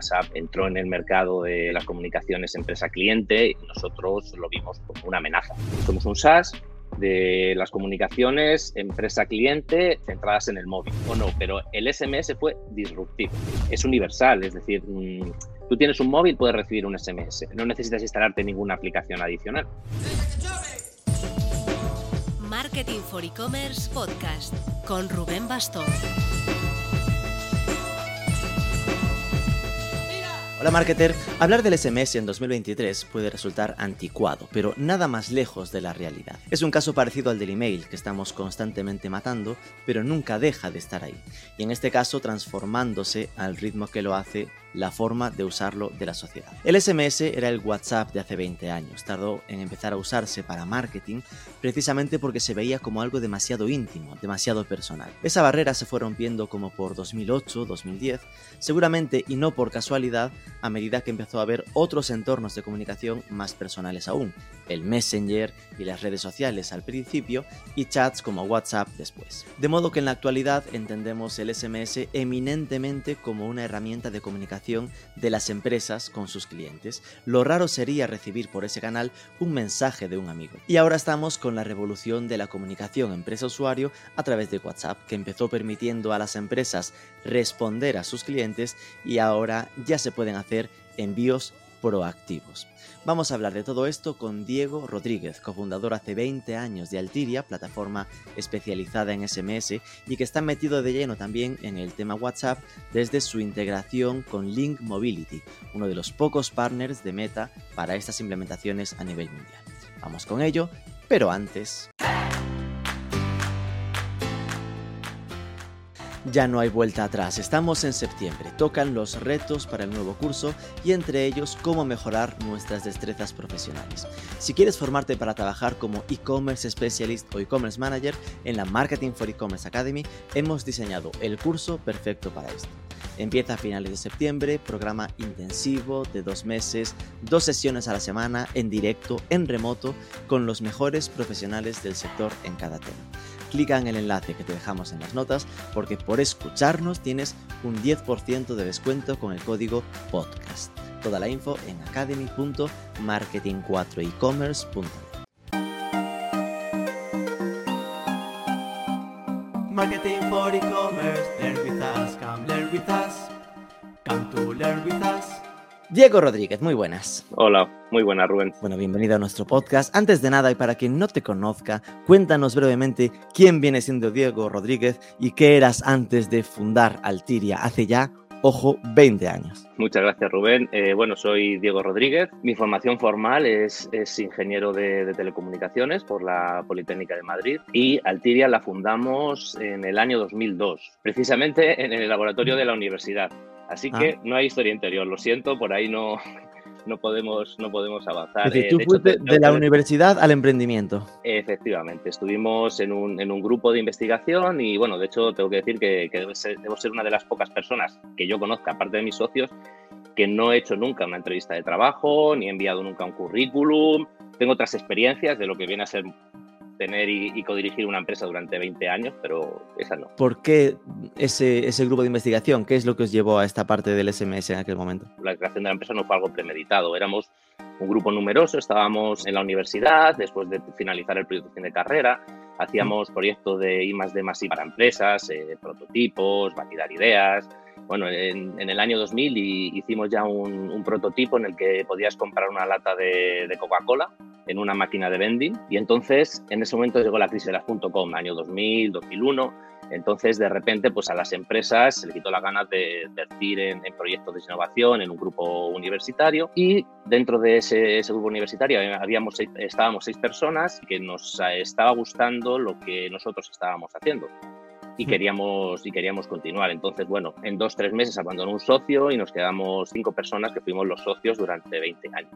WhatsApp entró en el mercado de las comunicaciones empresa-cliente y nosotros lo vimos como una amenaza. Somos un SaaS de las comunicaciones empresa-cliente centradas en el móvil, o no, pero el SMS fue disruptivo, es universal, es decir, mm, tú tienes un móvil, puedes recibir un SMS, no necesitas instalarte ninguna aplicación adicional. Marketing for E-Commerce Podcast con Rubén Bastón. Hola marketer, hablar del SMS en 2023 puede resultar anticuado, pero nada más lejos de la realidad. Es un caso parecido al del email que estamos constantemente matando, pero nunca deja de estar ahí, y en este caso transformándose al ritmo que lo hace la forma de usarlo de la sociedad. El SMS era el WhatsApp de hace 20 años, tardó en empezar a usarse para marketing precisamente porque se veía como algo demasiado íntimo, demasiado personal. Esa barrera se fue rompiendo como por 2008, 2010, seguramente y no por casualidad, a medida que empezó a haber otros entornos de comunicación más personales aún, el Messenger y las redes sociales al principio y chats como WhatsApp después. De modo que en la actualidad entendemos el SMS eminentemente como una herramienta de comunicación de las empresas con sus clientes. Lo raro sería recibir por ese canal un mensaje de un amigo. Y ahora estamos con la revolución de la comunicación empresa-usuario a través de WhatsApp, que empezó permitiendo a las empresas responder a sus clientes y ahora ya se pueden hacer envíos proactivos. Vamos a hablar de todo esto con Diego Rodríguez, cofundador hace 20 años de Altiria, plataforma especializada en SMS y que está metido de lleno también en el tema WhatsApp desde su integración con Link Mobility, uno de los pocos partners de Meta para estas implementaciones a nivel mundial. Vamos con ello, pero antes... Ya no hay vuelta atrás, estamos en septiembre, tocan los retos para el nuevo curso y entre ellos cómo mejorar nuestras destrezas profesionales. Si quieres formarte para trabajar como e-commerce specialist o e-commerce manager en la Marketing for E-Commerce Academy, hemos diseñado el curso perfecto para esto. Empieza a finales de septiembre, programa intensivo de dos meses, dos sesiones a la semana, en directo, en remoto, con los mejores profesionales del sector en cada tema clica en el enlace que te dejamos en las notas porque por escucharnos tienes un 10% de descuento con el código podcast. Toda la info en academy.marketing4ecommerce.net. Marketing for e-commerce, learn with us, come learn with us, come to learn with us. Diego Rodríguez, muy buenas. Hola, muy buenas, Rubén. Bueno, bienvenido a nuestro podcast. Antes de nada, y para quien no te conozca, cuéntanos brevemente quién viene siendo Diego Rodríguez y qué eras antes de fundar Altiria hace ya, ojo, 20 años. Muchas gracias, Rubén. Eh, bueno, soy Diego Rodríguez. Mi formación formal es, es ingeniero de, de, telecomunicaciones por la Politécnica de Madrid y Altiria la fundamos en el año 2002, precisamente en el laboratorio de la universidad. Así ah. que no hay historia interior, lo siento, por ahí no, no, podemos, no podemos avanzar. Es decir, tú fuiste de, la universidad al emprendimiento. Efectivamente, estuvimos en un, en un, grupo de investigación y bueno, de hecho tengo que decir que, que debo, ser, debo ser una de las pocas personas que yo conozca, aparte de mis socios, que no he hecho nunca una entrevista de trabajo, ni he enviado nunca un currículum. Tengo otras experiencias de lo que viene a ser tener y, y codirigir una empresa durante 20 años, pero esa no. ¿Por qué ese, ese grupo de investigación? ¿Qué es lo que os llevó a esta parte del SMS en aquel momento? La creación de la empresa no fue algo premeditado, éramos un grupo numeroso, estábamos en la universidad, después de finalizar el proyecto de carrera, hacíamos proyectos de I más D más I para empresas, eh, prototipos, validar ideas, bueno, en, en, el año 2000 hicimos ya un, un, prototipo en el que podías comprar una lata de, de Coca-Cola en una máquina de vending. Y entonces en ese momento llegó la crisis de las .com, año 2000, 2001, entonces de repente pues a las empresas se le quitó la ganas de invertir en, en, proyectos de innovación, en un grupo universitario. Y dentro de ese, ese grupo universitario habíamos, estábamos seis personas que nos estaba gustando lo que nosotros estábamos haciendo y queríamos, y queríamos continuar. Entonces, bueno, en dos, tres meses abandonó un socio y nos quedamos cinco personas que fuimos los socios durante 20 años.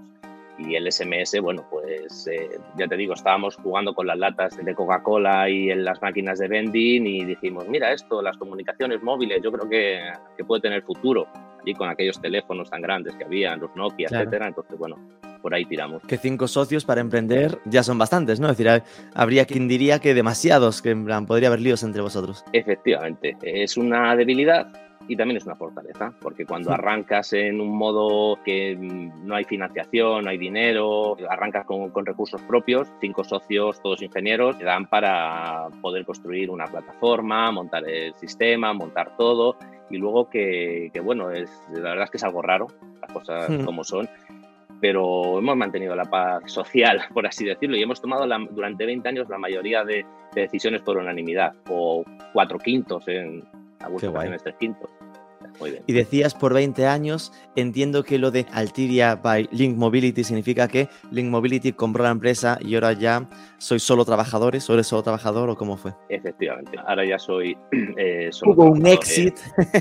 Y el SMS, bueno, pues eh, ya te digo, estábamos jugando con las latas de Coca-Cola y en las máquinas de vending y dijimos, mira esto, las comunicaciones móviles, yo creo que, que puede tener futuro. Y con aquellos teléfonos tan grandes que había, los Nokia, claro. etcétera. Entonces, bueno, por ahí tiramos. Que cinco socios para emprender ya son bastantes, ¿no? Es decir, habría quien diría que demasiados, que en plan, podría haber líos entre vosotros. Efectivamente, es una debilidad y también es una fortaleza, porque cuando arrancas en un modo que mm, no hay financiación, no hay dinero, arrancas con, con, recursos propios, cinco socios, todos ingenieros, te dan para poder construir una plataforma, montar el sistema, montar todo, y luego que, que bueno, es, la verdad es que es algo raro, las cosas como son, pero hemos mantenido la paz social, por así decirlo, y hemos tomado la, durante 20 años la mayoría de, de, decisiones por unanimidad, o cuatro quintos en algunas ocasiones tres quintos. Y decías por 20 años, entiendo que lo de Altiria by Link Mobility significa que Link Mobility compró la empresa y ahora ya soy solo trabajadores, o eres solo trabajador o cómo fue? Efectivamente, ahora ya soy eh, solo Hubo un exit.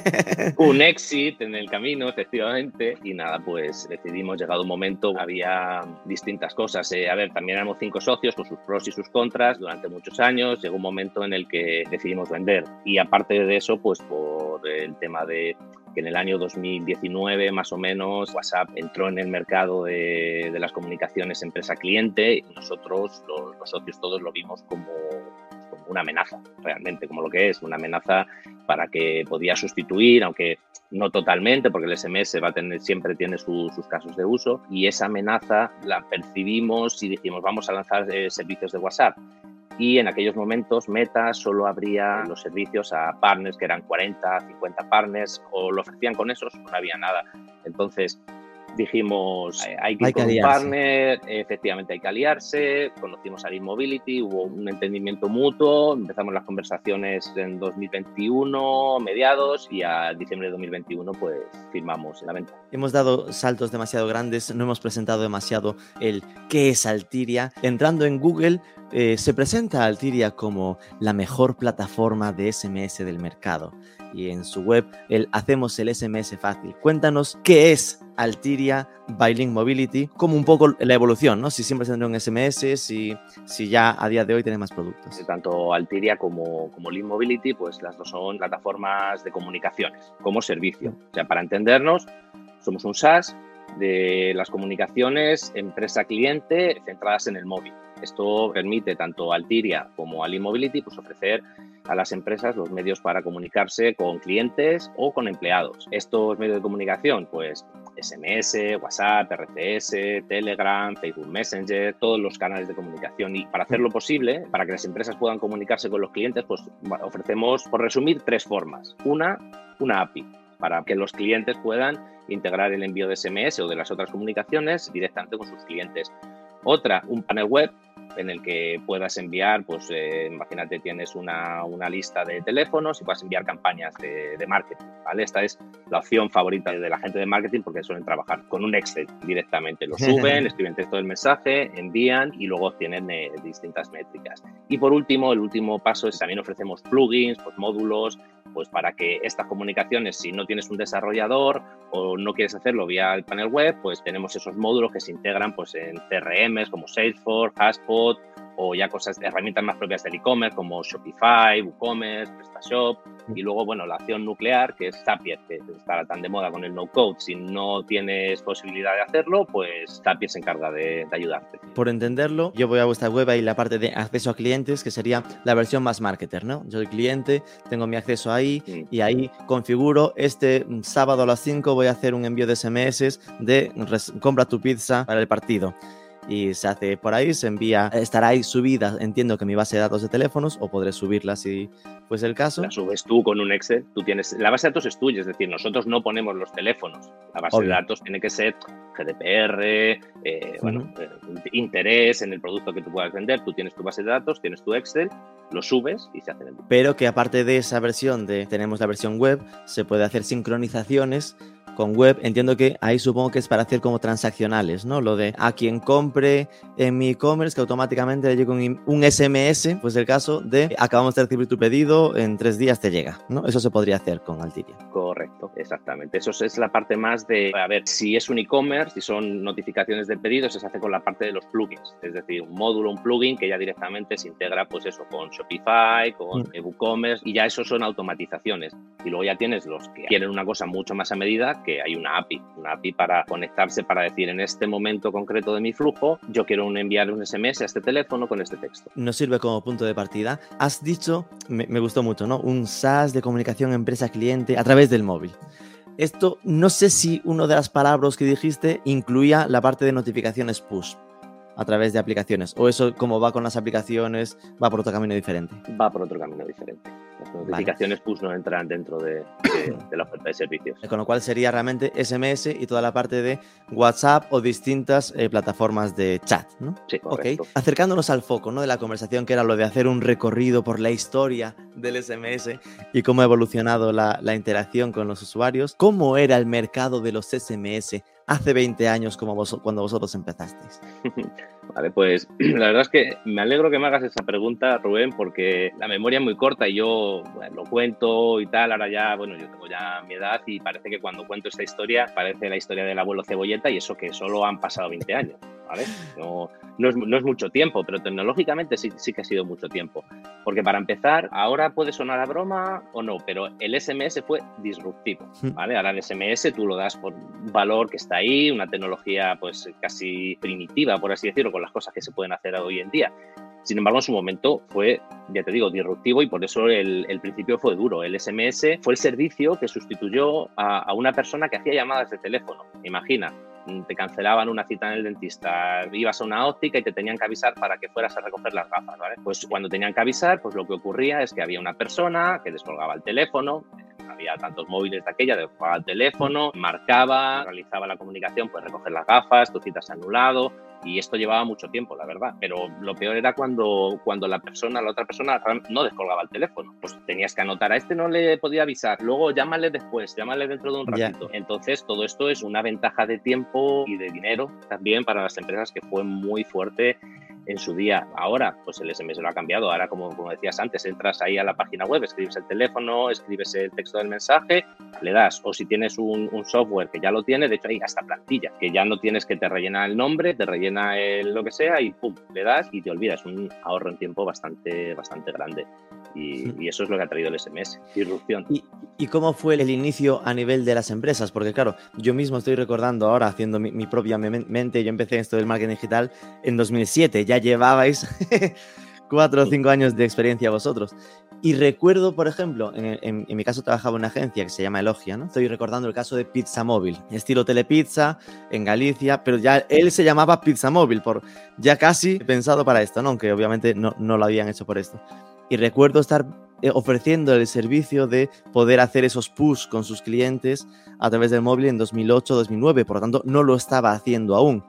un exit en el camino, efectivamente, y nada, pues decidimos, llegado un momento, había distintas cosas. Eh, a ver, también éramos cinco socios con sus pros y sus contras durante muchos años, llegó un momento en el que decidimos vender y aparte de eso, pues por el tema de que en el año 2019 más o menos WhatsApp entró en el mercado de, las comunicaciones empresa-cliente y nosotros, los, socios todos, lo vimos como, una amenaza, realmente, como lo que es, una amenaza para que podía sustituir, aunque no totalmente, porque el SMS va a tener, siempre tiene su, sus casos de uso, y esa amenaza la percibimos y dijimos, vamos a lanzar eh, servicios de WhatsApp y en aquellos momentos Meta solo abría los servicios a partners que eran 40, 50 partners o lo ofrecían con esos, no había nada. Entonces dijimos, hay que, ir con un partner, efectivamente hay que aliarse, conocimos a Mobility, hubo un entendimiento mutuo, empezamos las conversaciones en 2021, mediados, y a diciembre de 2021 pues firmamos la venta. Hemos dado saltos demasiado grandes, no hemos presentado demasiado el qué es Altiria. Entrando en Google, eh, se presenta Altiria como la mejor plataforma de SMS del mercado y en su web el Hacemos el SMS fácil. Cuéntanos qué es Altiria by Link Mobility, como un poco la evolución, ¿no? Si siempre se tendrá un SMS, si, si ya a día de hoy tiene más productos. Tanto Altiria como, como Link Mobility, pues las dos son plataformas de comunicaciones como servicio. O sea, para entendernos, somos un SaaS de las comunicaciones empresa-cliente centradas en el móvil. Esto permite tanto a Altiria como a Mobility pues, ofrecer a las empresas los medios para comunicarse con clientes o con empleados. Estos medios de comunicación, pues SMS, WhatsApp, RCS, Telegram, Facebook Messenger, todos los canales de comunicación. Y para hacerlo posible, para que las empresas puedan comunicarse con los clientes, pues ofrecemos, por resumir, tres formas. Una, una API, para que los clientes puedan integrar el envío de SMS o de las otras comunicaciones directamente con sus clientes. Otra, un panel web en el que puedas enviar, pues eh, imagínate tienes una, una, lista de teléfonos y puedas enviar campañas de, de, marketing, ¿vale? Esta es la opción favorita de la gente de marketing porque suelen trabajar con un Excel directamente. Lo suben, escriben texto del mensaje, envían y luego tienen eh, distintas métricas. Y por último, el último paso es también ofrecemos plugins, pues módulos, pues para que estas comunicaciones, si no tienes un desarrollador o no quieres hacerlo vía el panel web, pues tenemos esos módulos que se integran pues en CRMs como Salesforce, HubSpot o ya cosas, herramientas más propias del e-commerce como Shopify, WooCommerce, PrestaShop y luego, bueno, la acción nuclear que es Zapier, que está tan de moda con el no-code. Si no tienes posibilidad de hacerlo, pues Zapier se encarga de, de, ayudarte. Por entenderlo, yo voy a vuestra web y la parte de acceso a clientes, que sería la versión más marketer, ¿no? Yo soy cliente, tengo mi acceso ahí sí. y ahí configuro este sábado a las 5 voy a hacer un envío de SMS de compra tu pizza para el partido y se hace por ahí, se envía, estará ahí subida, entiendo que mi base de datos de teléfonos o podré subirla si fuese el caso. La subes tú con un Excel, tú tienes, la base de datos es tuya, es decir, nosotros no ponemos los teléfonos, la base Obvio. de datos tiene que ser GDPR, eh, bueno, eh, interés en el producto que tú puedas vender, tú tienes tu base de datos, tienes tu Excel, lo subes y se hace el Pero que aparte de esa versión de, tenemos la versión web, se puede hacer sincronizaciones con web, entiendo que ahí supongo que es para hacer como transaccionales, ¿no? Lo de a quien compre en mi e-commerce que automáticamente le llegue un, un, SMS, pues el caso de acabamos de recibir tu pedido, en tres días te llega, ¿no? Eso se podría hacer con Altiria. Correcto, exactamente. Eso es la parte más de, a ver, si es un e-commerce, si son notificaciones de pedido, se hace con la parte de los plugins, es decir, un módulo, un plugin que ya directamente se integra, pues eso, con Shopify, con mm. WooCommerce, y ya eso son automatizaciones. Y luego ya tienes los que quieren una cosa mucho más a medida, que hay una API, una API para conectarse para decir en este momento concreto de mi flujo, yo quiero enviar un SMS a este teléfono con este texto. Nos sirve como punto de partida. Has dicho, me, me gustó mucho, ¿no? Un SaaS de comunicación empresa-cliente a través del móvil. Esto, no sé si una de las palabras que dijiste incluía la parte de notificaciones push a través de aplicaciones, o eso como va con las aplicaciones va por otro camino diferente. Va por otro camino diferente. Las notificaciones push no entran dentro de, la oferta de servicios. Con lo cual sería realmente SMS y toda la parte de WhatsApp o distintas eh, plataformas de chat, ¿no? Sí, correcto. Acercándonos al foco ¿no? de la conversación, que era lo de hacer un recorrido por la historia del SMS y cómo ha evolucionado la, la interacción con los usuarios. ¿Cómo era el mercado de los SMS hace 20 años como vos, cuando vosotros empezasteis? Vale, pues la verdad es que me alegro que me hagas esa pregunta, Rubén, porque la memoria es muy corta y yo lo cuento y tal. Ahora ya, bueno, yo tengo ya mi edad y parece que cuando cuento esta historia parece la historia del abuelo Cebolleta y eso que solo han pasado 20 años. ¿vale? No, no, es, no es mucho tiempo, pero tecnológicamente sí, sí que ha sido mucho tiempo. Porque para empezar, ahora puede sonar a broma o no, pero el SMS fue disruptivo. ¿vale? Ahora el SMS tú lo das por un valor que está ahí, una tecnología pues casi primitiva, por así decirlo, con las cosas que se pueden hacer hoy en día. Sin embargo, en su momento fue, ya te digo, disruptivo y por eso el, principio fue duro. El SMS fue el servicio que sustituyó a, una persona que hacía llamadas de teléfono. Imagina, te cancelaban una cita en el dentista, ibas a una óptica y te tenían que avisar para que fueras a recoger las gafas. Pues cuando tenían que avisar, pues lo que ocurría es que había una persona que descolgaba el teléfono, había tantos móviles de aquella, descolgaba el teléfono, marcaba, realizaba la comunicación, pues recoger las gafas, tu cita se ha anulado, y esto llevaba mucho tiempo, la verdad. Pero lo peor era cuando, cuando la persona, la otra persona, no descolgaba el teléfono. Pues tenías que anotar, a este no le podía avisar, luego llámale después, llámale dentro de un ratito. Yeah. Entonces, todo esto es una ventaja de tiempo y de dinero también para las empresas que fue muy fuerte en su día. Ahora, pues el SMS lo ha cambiado. Ahora, como, como decías antes, entras ahí a la página web, escribes el teléfono, escribes el texto del mensaje, le das. O si tienes un, un software que ya lo tiene, de hecho hay hasta plantilla, que ya no tienes que te rellena el nombre, te el, lo que sea y pum, le das y te olvidas. Un ahorro en tiempo bastante, bastante grande. Y, y, eso es lo que ha traído el SMS, disrupción. ¿Y, ¿Y, cómo fue el inicio a nivel de las empresas? Porque claro, yo mismo estoy recordando ahora, haciendo mi, mi propia mente, yo empecé esto del marketing digital en 2007, ya llevabais cuatro o cinco años de experiencia vosotros. Y recuerdo, por ejemplo, en, en, en, mi caso trabajaba en una agencia que se llama Elogia, ¿no? Estoy recordando el caso de Pizza Móvil, estilo Telepizza en Galicia, pero ya él se llamaba Pizza Móvil, por, ya casi pensado para esto, ¿no? Aunque obviamente no, no lo habían hecho por esto. Y recuerdo estar eh, ofreciendo el servicio de poder hacer esos push con sus clientes a través del móvil en 2008-2009, por lo tanto no lo estaba haciendo aún.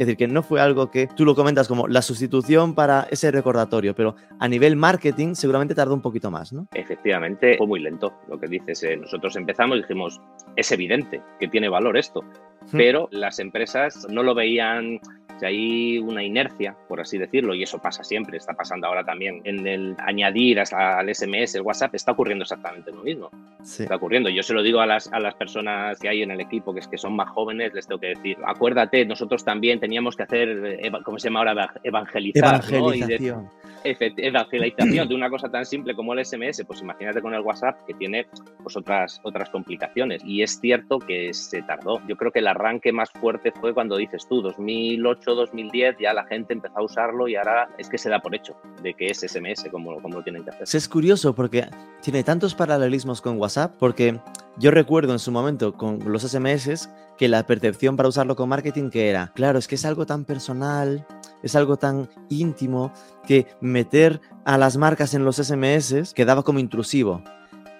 Es decir, que no fue algo que tú lo comentas como la sustitución para ese recordatorio, pero a nivel marketing seguramente tardó un poquito más, ¿no? Efectivamente, fue muy lento lo que dices. Eh, nosotros empezamos y dijimos, es evidente que tiene valor esto, pero las empresas no lo veían sea, hay una inercia, por así decirlo, y eso pasa siempre, está pasando ahora también en el añadir al SMS, el WhatsApp, está ocurriendo exactamente lo mismo. Sí. Está ocurriendo. Yo se lo digo a las, a las personas que hay en el equipo, que es que son más jóvenes, les tengo que decir, acuérdate, nosotros también teníamos que hacer, ¿cómo se llama ahora? Evangelizar. Evangelización. ¿no? evangelización de una cosa tan simple como el SMS, pues imagínate con el WhatsApp que tiene pues otras, otras complicaciones. Y es cierto que se tardó. Yo creo que el arranque más fuerte fue cuando dices tú, 2008, 2010, ya la gente empezó a usarlo y ahora es que se da por hecho de que es SMS como, como lo tienen que hacer. Es curioso porque tiene tantos paralelismos con WhatsApp, porque yo recuerdo en su momento con los SMS que la percepción para usarlo con marketing que era, claro, es que es algo tan personal, es algo tan íntimo que meter a las marcas en los SMS quedaba como intrusivo.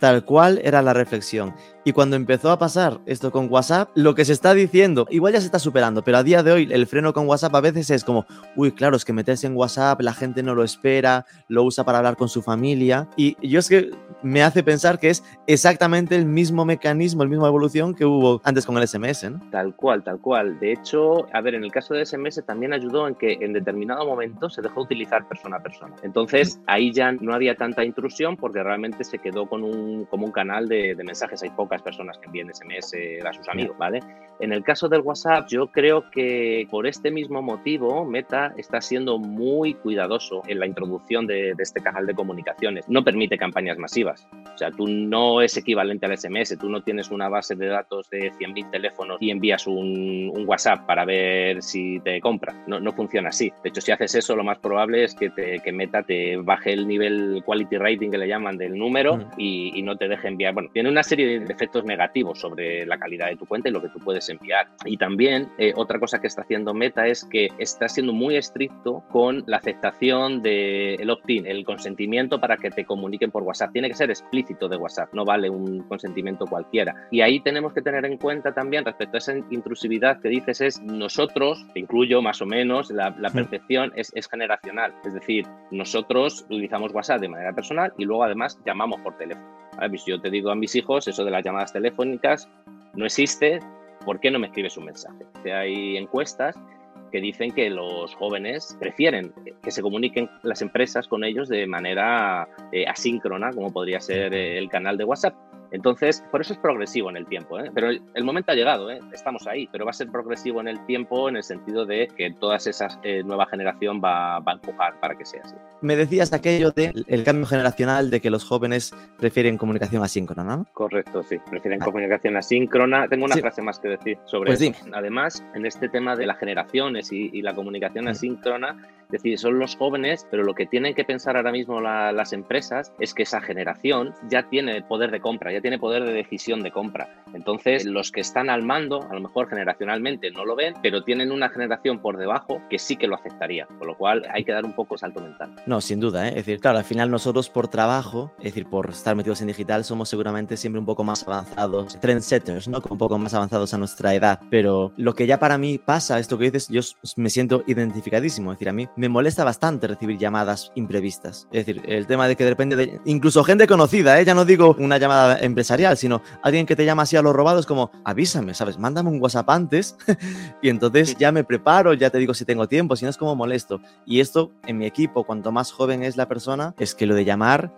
Tal cual era la reflexión. Y cuando empezó a pasar esto con WhatsApp, lo que se está diciendo, igual ya se está superando, pero a día de hoy el freno con WhatsApp a veces es como, uy, claro, es que meterse en WhatsApp, la gente no lo espera, lo usa para hablar con su familia. Y yo es que me hace pensar que es exactamente el mismo mecanismo, el mismo evolución que hubo antes con el SMS, ¿no? Tal cual, tal cual. De hecho, a ver, en el caso de SMS también ayudó en que en determinado momento se dejó utilizar persona a persona. Entonces, ahí ya no había tanta intrusión porque realmente se quedó con un un, como un canal de, mensajes. Hay pocas personas que envíen SMS a sus amigos, ¿vale? En el caso del WhatsApp, yo creo que por este mismo motivo, Meta está siendo muy cuidadoso en la introducción de, este canal de comunicaciones. No permite campañas masivas. O sea, tú no es equivalente al SMS, tú no tienes una base de datos de 100.000 teléfonos y envías un, WhatsApp para ver si te compra. No, no funciona así. De hecho, si haces eso, lo más probable es que, te, que Meta te baje el nivel quality rating que le llaman del número y, no te deje enviar. Bueno, tiene una serie de efectos negativos sobre la calidad de tu cuenta y lo que tú puedes enviar. Y también eh, otra cosa que está haciendo Meta es que está siendo muy estricto con la aceptación del opt-in, el consentimiento para que te comuniquen por WhatsApp. Tiene que ser explícito de WhatsApp, no vale un consentimiento cualquiera. Y ahí tenemos que tener en cuenta también respecto a esa intrusividad que dices es nosotros, te incluyo más o menos, la, percepción es, es generacional. Es decir, nosotros utilizamos WhatsApp de manera personal y luego además llamamos por teléfono. Yo te digo a mis hijos, eso de las llamadas telefónicas no existe, ¿por qué no me escribes un mensaje? Hay encuestas que dicen que los jóvenes prefieren que se comuniquen las empresas con ellos de manera eh, asíncrona, como podría ser el canal de WhatsApp. Entonces, por eso es progresivo en el tiempo, ¿eh? pero el, momento ha llegado, ¿eh? estamos ahí, pero va a ser progresivo en el tiempo en el sentido de que toda esa eh, nueva generación va, a empujar para que sea así. Me decías aquello del el cambio generacional de que los jóvenes prefieren comunicación asíncrona, ¿no? Correcto, sí, prefieren comunicación asíncrona. Tengo una frase más que decir sobre pues eso. Además, en este tema de las generaciones y, la comunicación asíncrona, es decir, son los jóvenes, pero lo que tienen que pensar ahora mismo las empresas es que esa generación ya tiene poder de compra, ya tiene poder de decisión de compra. Entonces, los que están al mando, a lo mejor generacionalmente no lo ven, pero tienen una generación por debajo que sí que lo aceptaría, con lo cual hay que dar un poco salto mental. No, sin duda, ¿eh? es decir, claro, al final nosotros por trabajo, es decir, por estar metidos en digital, somos seguramente siempre un poco más avanzados, trendsetters, ¿no? un poco más avanzados a nuestra edad, pero lo que ya para mí pasa, esto que dices, yo me siento identificadísimo, es decir, a mí me molesta bastante recibir llamadas imprevistas, es decir, el tema de que depende de, incluso gente conocida, ¿eh? ya no digo una llamada empresarial, sino alguien que te llama así a los robados como, avísame, ¿sabes? Mándame un WhatsApp antes y entonces ya me preparo, ya te digo si tengo tiempo, si no es como molesto. Y esto en mi equipo, cuanto más joven es la persona, es que lo de llamar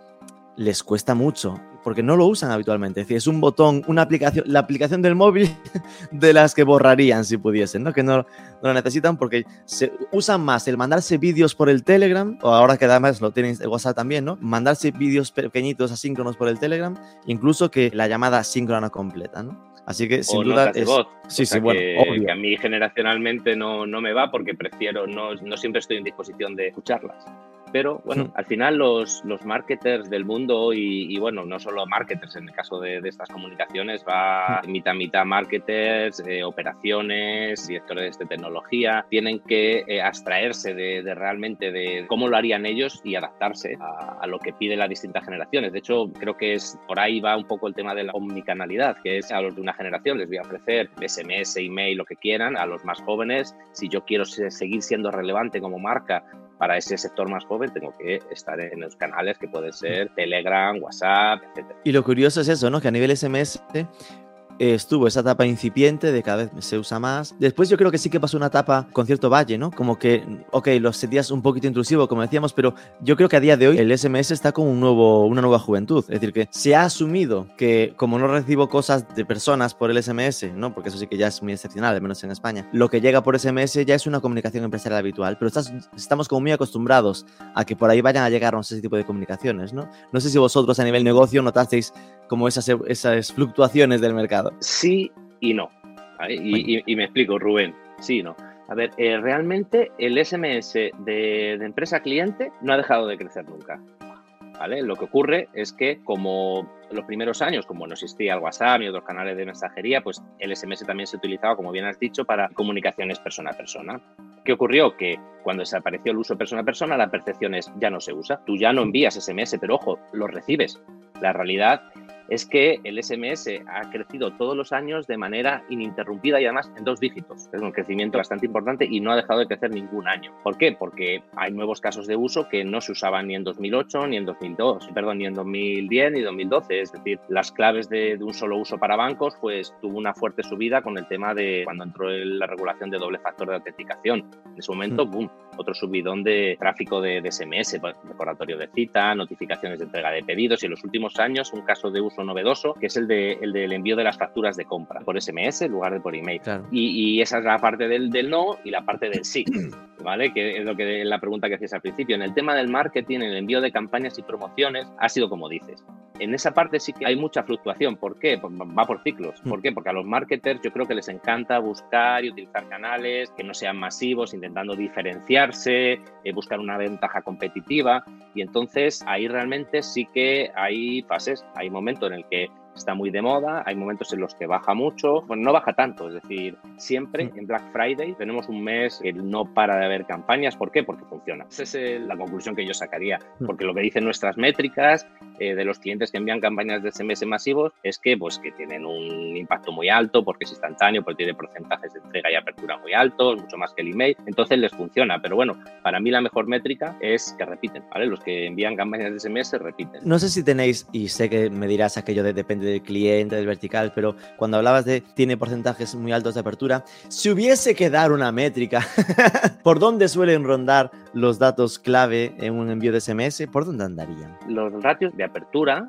les cuesta mucho porque no lo usan habitualmente. Es decir, es un botón, una aplicación, la aplicación del móvil de las que borrarían si pudiesen, ¿no? Que no, no lo necesitan porque se usan más el mandarse vídeos por el Telegram, o ahora que además lo tienen el WhatsApp también, ¿no? Mandarse vídeos pequeñitos asíncronos por el Telegram, incluso que la llamada síncrona completa, ¿no? Así que sin duda es... sí, sí, bueno, que, a mí generacionalmente no, no me va porque prefiero, no, no siempre estoy en disposición de escucharlas. Pero bueno, al final los, los marketers del mundo y, bueno, no solo marketers, en el caso de, estas comunicaciones va mitad mitad marketers, eh, operaciones, directores de tecnología, tienen que eh, abstraerse de, realmente de cómo lo harían ellos y adaptarse a, lo que piden las distintas generaciones. De hecho, creo que es por ahí va un poco el tema de la omnicanalidad, que es a los de una generación. Les voy a ofrecer SMS, email, lo que quieran, a los más jóvenes, si yo quiero seguir siendo relevante como marca para ese sector más joven tengo que estar en los canales que pueden ser Telegram, WhatsApp, etc. Y lo curioso es eso, ¿no? Que a nivel SMS estuvo esa etapa incipiente de cada vez se usa más. Después yo creo que sí que pasó una etapa con cierto valle, ¿no? Como que, ok, lo sentías un poquito intrusivo, como decíamos, pero yo creo que a día de hoy el SMS está con un nuevo, una nueva juventud. Es decir, que se ha asumido que como no recibo cosas de personas por el SMS, ¿no? Porque eso sí que ya es muy excepcional, al menos en España, lo que llega por SMS ya es una comunicación empresarial habitual, pero estamos como muy acostumbrados a que por ahí vayan a llegarnos ese tipo de comunicaciones, ¿no? No sé si vosotros a nivel negocio notasteis como esas, esas fluctuaciones del mercado. Sí y no. Y, me explico, Rubén. Sí y no. A ver, eh, realmente el SMS de, empresa cliente no ha dejado de crecer nunca. ¿Vale? Lo que ocurre es que como los primeros años, como no existía el WhatsApp ni otros canales de mensajería, pues el SMS también se utilizaba, como bien has dicho, para comunicaciones persona a persona. ¿Qué ocurrió? Que cuando desapareció el uso persona a persona, la percepción es ya no se usa. Tú ya no envías SMS, pero ojo, lo recibes. La realidad es que el SMS ha crecido todos los años de manera ininterrumpida y además en dos dígitos. Es un crecimiento bastante importante y no ha dejado de crecer ningún año. ¿Por qué? Porque hay nuevos casos de uso que no se usaban ni en 2008, ni en 2002, perdón, ni en 2010, ni en 2012. Es decir, las claves de, un solo uso para bancos, pues tuvo una fuerte subida con el tema de cuando entró la regulación de doble factor de autenticación. En ese momento, mm. boom, otro subidón de tráfico de, de SMS, recordatorio de cita, notificaciones de entrega de pedidos y en los últimos años un caso de uso recurso novedoso, que es el, de, el del envío de las facturas de compra por SMS en lugar de por email. Y, esa es la parte del, del no y la parte del sí. ¿Vale? Que es lo que la pregunta que hacías al principio. En el tema del marketing, el envío de campañas y promociones, ha sido como dices. En esa parte sí que hay mucha fluctuación. ¿Por qué? Va por ciclos. ¿Por qué? Porque a los marketers yo creo que les encanta buscar y utilizar canales que no sean masivos, intentando diferenciarse, eh, buscar una ventaja competitiva. Y entonces ahí realmente sí que hay fases, hay momentos en el que está muy de moda, hay momentos en los que baja mucho, bueno, no baja tanto, es decir, siempre en Black Friday tenemos un mes que no para de haber campañas, ¿por qué? Porque funciona. Esa es la conclusión que yo sacaría, mm. porque lo que dicen nuestras métricas eh, de los clientes que envían campañas de SMS masivos es que, pues, que tienen un impacto muy alto porque es instantáneo, porque tiene porcentajes de entrega y apertura muy altos, mucho más que el email, entonces les funciona, pero bueno, para mí la mejor métrica es que repiten, ¿vale? Los que envían campañas de SMS repiten. No sé si tenéis, y sé que me dirás aquello de depende del cliente, del vertical, pero cuando hablabas de tiene porcentajes muy altos de apertura, si hubiese que dar una métrica, ¿por dónde suelen rondar los datos clave en un envío de SMS? ¿Por dónde andarían? Los ratios de apertura,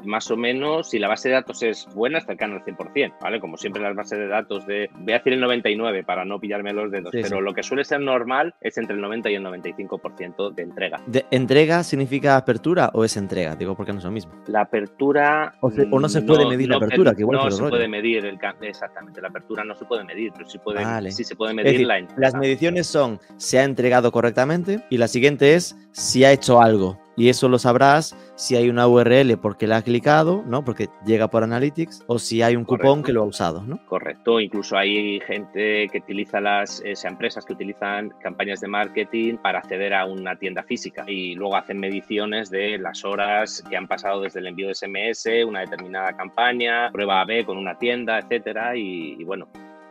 más o menos, si la base de datos es buena, cercano al 100%, ¿vale? Como siempre las bases de datos de, voy a decir el 99 para no pillarme los dedos, pero lo que suele ser normal es entre el 90 y el 95% de entrega. ¿De ¿Entrega significa apertura o es entrega? Digo, porque no es lo mismo. La apertura... O, no se puede medir la apertura, que igual No se puede medir, el, exactamente, la apertura no se puede medir, pero sí, puede, sí se puede medir la entrega. Las mediciones son, se ha entregado correctamente y la siguiente es si ha hecho algo. Y eso lo sabrás si hay una URL porque la ha clicado, ¿no? Porque llega por Analytics, o si hay un cupón que lo ha usado, ¿no? Correcto. Incluso hay gente que utiliza las esas empresas que utilizan campañas de marketing para acceder a una tienda física y luego hacen mediciones de las horas que han pasado desde el envío de SMS, una determinada campaña, prueba A/B con una tienda, etcétera. y bueno,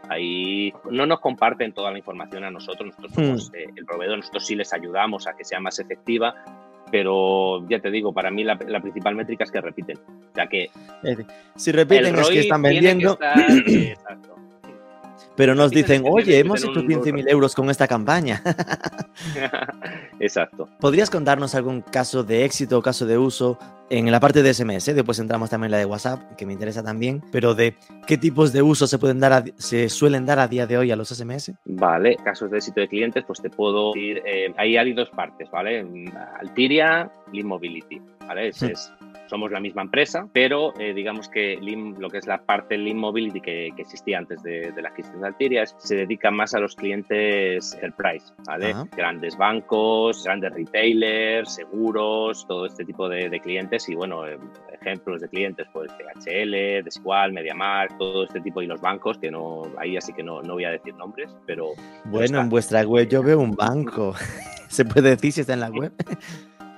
Ahí no nos comparten toda la información a nosotros, nosotros somos hmm. eh, el proveedor, nosotros sí les ayudamos a que sea más efectiva, pero ya te digo, para mí la, principal métrica es que repiten. O sea que. Si repiten es que están vendiendo. exacto pero nos dicen, oye, hemos hecho 15.000 euros con esta campaña. Exacto. ¿Podrías contarnos algún caso de éxito o caso de uso en la parte de SMS? Después entramos también en la de WhatsApp, que me interesa también, pero de qué tipos de uso se pueden dar, se suelen dar a día de hoy a los SMS. Vale, casos de éxito de clientes, pues te puedo decir, eh, ahí hay dos partes, ¿vale? Altiria, Lean Mobility, ¿vale? es somos la misma empresa, pero eh, digamos que lo que es la parte Lean Mobility que, existía antes de, la adquisición de Altiria se dedica más a los clientes price, ¿vale? Grandes bancos, grandes retailers, seguros, todo este tipo de, clientes y bueno, eh, ejemplos de clientes pues DHL, Desigual, MediaMarkt, todo este tipo y los bancos que no, ahí así que no, no voy a decir nombres, pero... Bueno, en vuestra web yo veo un banco. ¿Se puede decir si está en la web?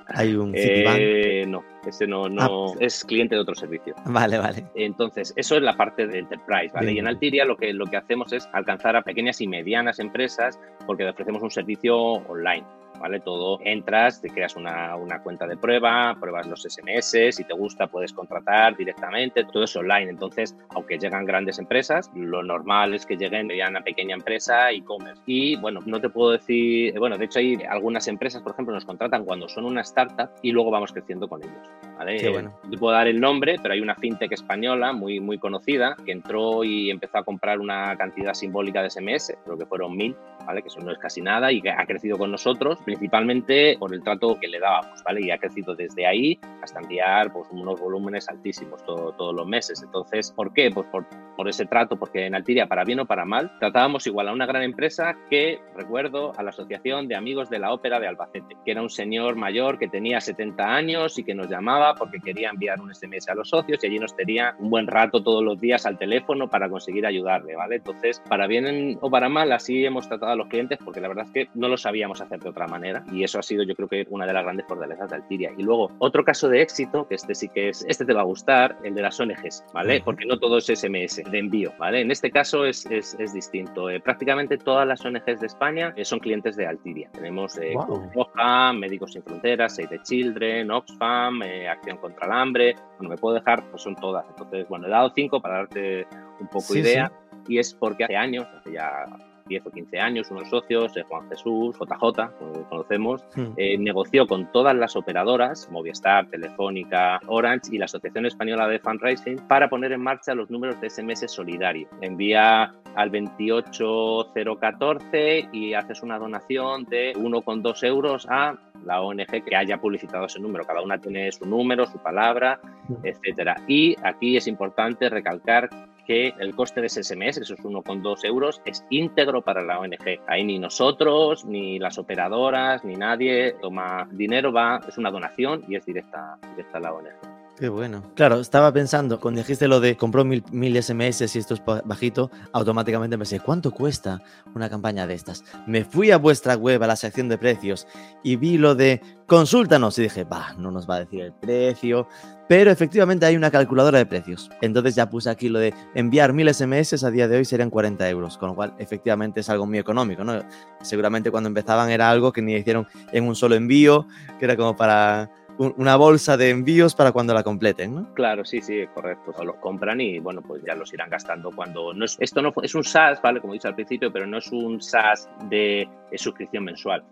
Hay un Citibank. Eh, no, ese no, no ah. es cliente de otro servicio. Vale, vale. Entonces, eso es la parte de enterprise, ¿vale? Y en Altiria lo que, lo que hacemos es alcanzar a pequeñas y medianas empresas porque le ofrecemos un servicio online. ¿Vale? Todo entras, te creas una, una, cuenta de prueba, pruebas los SMS, si te gusta puedes contratar directamente, todo es online. Entonces, aunque llegan grandes empresas, lo normal es que lleguen ya una pequeña empresa e-commerce. Y bueno, no te puedo decir, bueno, de hecho hay algunas empresas, por ejemplo, nos contratan cuando son una startup y luego vamos creciendo con ellos. ¿vale? bueno. Te puedo dar el nombre, pero hay una fintech española muy, muy conocida que entró y empezó a comprar una cantidad simbólica de SMS, creo que fueron mil, ¿vale? que eso no es casi nada y que ha crecido con nosotros principalmente por el trato que le dábamos, ¿vale? Y ha crecido desde ahí hasta enviar pues, unos volúmenes altísimos todos los meses. Entonces, ¿por qué? Pues por, por, ese trato, porque en Altiria, para bien o para mal, tratábamos igual a una gran empresa que, recuerdo, a la Asociación de Amigos de la Ópera de Albacete, que era un señor mayor que tenía 70 años y que nos llamaba porque quería enviar un SMS a los socios y allí nos tenía un buen rato todos los días al teléfono para conseguir ayudarle, ¿vale? Entonces, para bien o para mal, así hemos tratado a los clientes porque la verdad es que no lo sabíamos hacer de otra manera y eso ha sido yo creo que una de las grandes fortalezas de Altiria. Y luego otro caso de éxito, que este sí que es, este te va a gustar, el de las ONGs, ¿vale? Porque no todo es SMS de envío, ¿vale? En este caso es, es, es distinto. Eh, prácticamente todas las ONGs de España eh, son clientes de Altiria. Tenemos eh, Roja, Médicos Sin Fronteras, Save the Children, Oxfam, Acción contra el Hambre. Bueno, me puedo dejar, pues son todas. Entonces, bueno, he dado cinco para darte un poco idea. Y es porque hace años, hace ya 10 o 15 años, unos socios, eh, Juan Jesús, JJ, como conocemos, hmm. eh, negoció con todas las operadoras, Movistar, Telefónica, Orange y la Asociación Española de Fundraising, para poner en marcha los números de SMS solidario. Envía al 28014 y haces una donación de 1,2 euros a la ONG que haya publicitado ese número. Cada una tiene su número, su palabra, hmm. etcétera. Y aquí es importante recalcar que el coste de ese SMS, esos 1,2 euros, es íntegro para la ONG. Ahí ni nosotros, ni las operadoras, ni nadie toma dinero, va, es una donación y es directa, directa a la ONG. Qué bueno. Claro, estaba pensando, cuando dijiste lo de compró mil, mil SMS y esto es bajito, automáticamente pensé, ¿cuánto cuesta una campaña de estas? Me fui a vuestra web, a la sección de precios, y vi lo de consúltanos. Y dije, bah, no nos va a decir el precio. Pero efectivamente hay una calculadora de precios. Entonces ya puse aquí lo de enviar mil SMS a día de hoy serían 40 euros. Con lo cual, efectivamente es algo muy económico, ¿no? Seguramente cuando empezaban era algo que ni hicieron en un solo envío, que era como para una bolsa de envíos para cuando la completen, ¿no? Claro, sí, sí, correcto. O los compran y bueno, pues ya los irán gastando cuando no es, esto no es un SaaS, ¿vale? Como he dicho al principio, pero no es un SaaS de, suscripción mensual.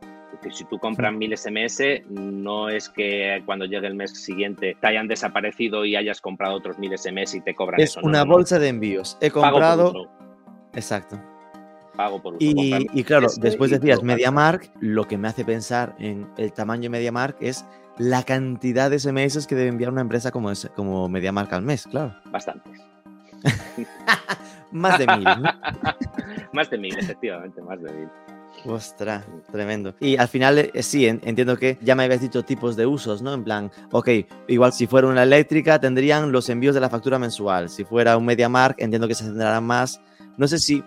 si tú compras mil SMS, no es que cuando llegue el mes siguiente te hayan desaparecido y hayas comprado otros mil SMS y te cobran es eso. Es una bolsa de envíos. He comprado. Exacto. Pago por uso. Y, y claro, después decías MediaMark, lo que me hace pensar en el tamaño de MediaMark es la cantidad de SMS que debe enviar una empresa como, es, como MediaMark al mes, claro. Bastantes. más de mil. más de mil, efectivamente, más de mil. Ostras, tremendo. Y al final, eh, sí, entiendo que ya me habías dicho tipos de usos, ¿no? En plan, ok, igual si fuera una eléctrica tendrían los envíos de la factura mensual. Si fuera un MediaMark, entiendo que se centrarán más no sé si,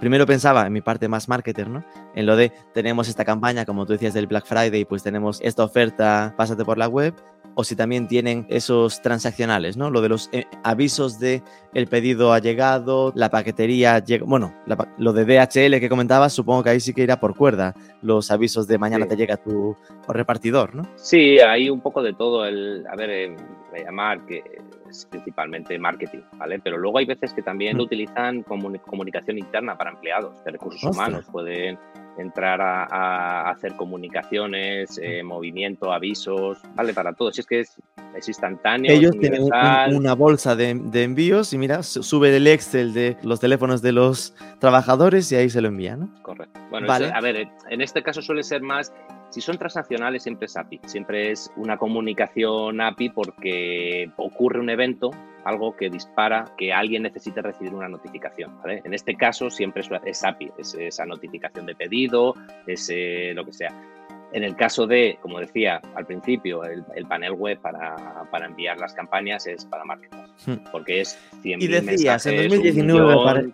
primero pensaba en mi parte más marketer, ¿no? En lo de tenemos esta campaña, como tú decías, del Black Friday, pues tenemos esta oferta, pásate por la web, o si también tienen esos transaccionales, ¿no? Lo de los eh, avisos de el pedido ha llegado, la paquetería llega, bueno, lo de DHL que comentabas, supongo que ahí sí que irá por cuerda, los avisos de mañana te llega tu repartidor, ¿no? Sí, hay un poco de todo, el, a ver, eh, llamar que es principalmente marketing, ¿vale? Pero luego hay veces que también lo mm. utilizan como comunicación interna para empleados de recursos humanos, pueden entrar a, hacer comunicaciones, eh, movimiento, avisos, vale para todo. Si es que es, instantáneo. Ellos tienen una bolsa de, envíos y mira, sube el Excel de los teléfonos de los trabajadores y ahí se lo envían, ¿no? Correcto. Bueno, a ver, en este caso suele ser más si son transaccionales, siempre es API. Siempre es una comunicación API porque ocurre un evento, algo que dispara que alguien necesite recibir una notificación. En este caso, siempre es, API, es esa notificación de pedido, es eh, lo que sea. En el caso de, como decía al principio, el, panel web para, para, enviar las campañas es para marketers, hmm. porque es 100 Y decías, en 2019,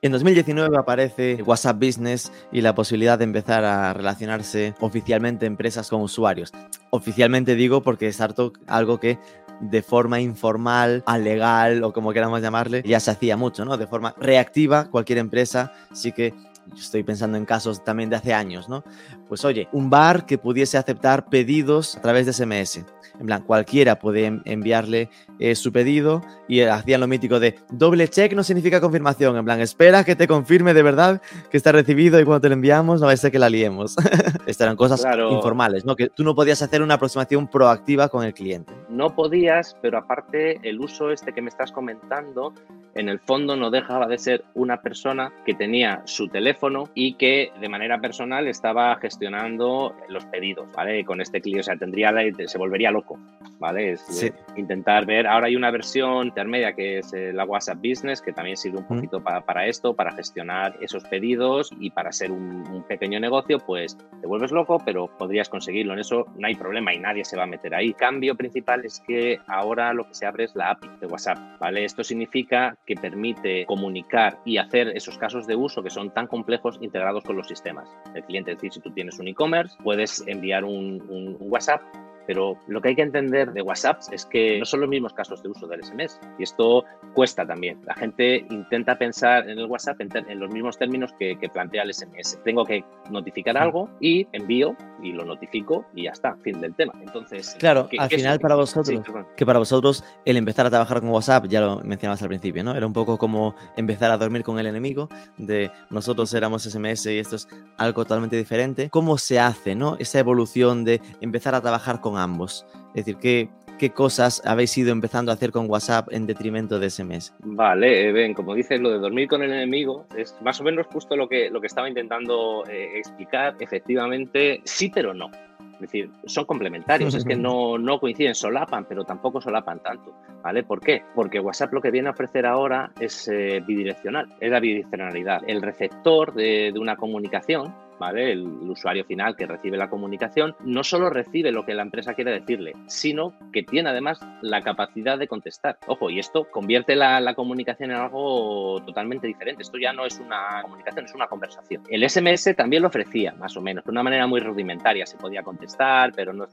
en 2019 aparece WhatsApp Business y la posibilidad de empezar a relacionarse oficialmente empresas con usuarios. Oficialmente digo porque es harto algo que de forma informal, alegal o como queramos llamarle, ya se hacía mucho, ¿no? De forma reactiva, cualquier empresa sí que estoy pensando en casos también de hace años, ¿no? Pues oye, un bar que pudiese aceptar pedidos a través de SMS. En plan, cualquiera puede enviarle eh, su pedido y hacían lo mítico de doble check no significa confirmación. En plan, espera que te confirme de verdad que está recibido y cuando te lo enviamos no va a ser que la liemos. Estas eran cosas informales, ¿no? Que tú no podías hacer una aproximación proactiva con el cliente. No podías, pero aparte el uso este que me estás comentando, en el fondo no dejaba de ser una persona que tenía su teléfono y que de manera personal estaba gestionando los pedidos, ¿vale? Con este cliente, o sea, tendría, se volvería loco ¿vale? Es eh, intentar ver, ahora hay una versión intermedia que es eh, la WhatsApp Business, que también sirve un poquito para, esto, para gestionar esos pedidos y para ser un, pequeño negocio, pues te vuelves loco, pero podrías conseguirlo. En eso no hay problema y nadie se va a meter ahí. El cambio principal es que ahora lo que se abre es la API de WhatsApp, ¿vale? Esto significa que permite comunicar y hacer esos casos de uso que son tan complejos integrados con los sistemas. El cliente, es decir, si tú tienes un e-commerce, puedes enviar un WhatsApp pero lo que hay que entender de WhatsApp es que no son los mismos casos de uso del SMS y esto cuesta también. La gente intenta pensar en el WhatsApp en, los mismos términos que, plantea el SMS. Tengo que notificar algo y envío y lo notifico y ya está, fin del tema. Entonces, claro, al final para vosotros, que para vosotros el empezar a trabajar con WhatsApp, ya lo mencionabas al principio, ¿no? Era un poco como empezar a dormir con el enemigo, de nosotros éramos SMS y esto es algo totalmente diferente. ¿Cómo se hace, ¿no? Esa evolución de empezar a trabajar con ambos. Es decir, ¿qué, qué cosas habéis ido empezando a hacer con WhatsApp en detrimento de SMS? Vale, ven, como dices, lo de dormir con el enemigo es más o menos justo lo que, lo que estaba intentando eh, explicar. Efectivamente, sí, pero no. Es decir, son complementarios, es que no, no coinciden, solapan, pero tampoco solapan tanto. ¿Vale? ¿Por qué? Porque WhatsApp lo que viene a ofrecer ahora es eh, bidireccional, es la bidireccionalidad. El receptor de, de una comunicación el, usuario final que recibe la comunicación no solo recibe lo que la empresa quiere decirle, sino que tiene además la capacidad de contestar. Ojo, y esto convierte la, comunicación en algo totalmente diferente. Esto ya no es una comunicación, es una conversación. El SMS también lo ofrecía, más o menos, de una manera muy rudimentaria. Se podía contestar, pero no,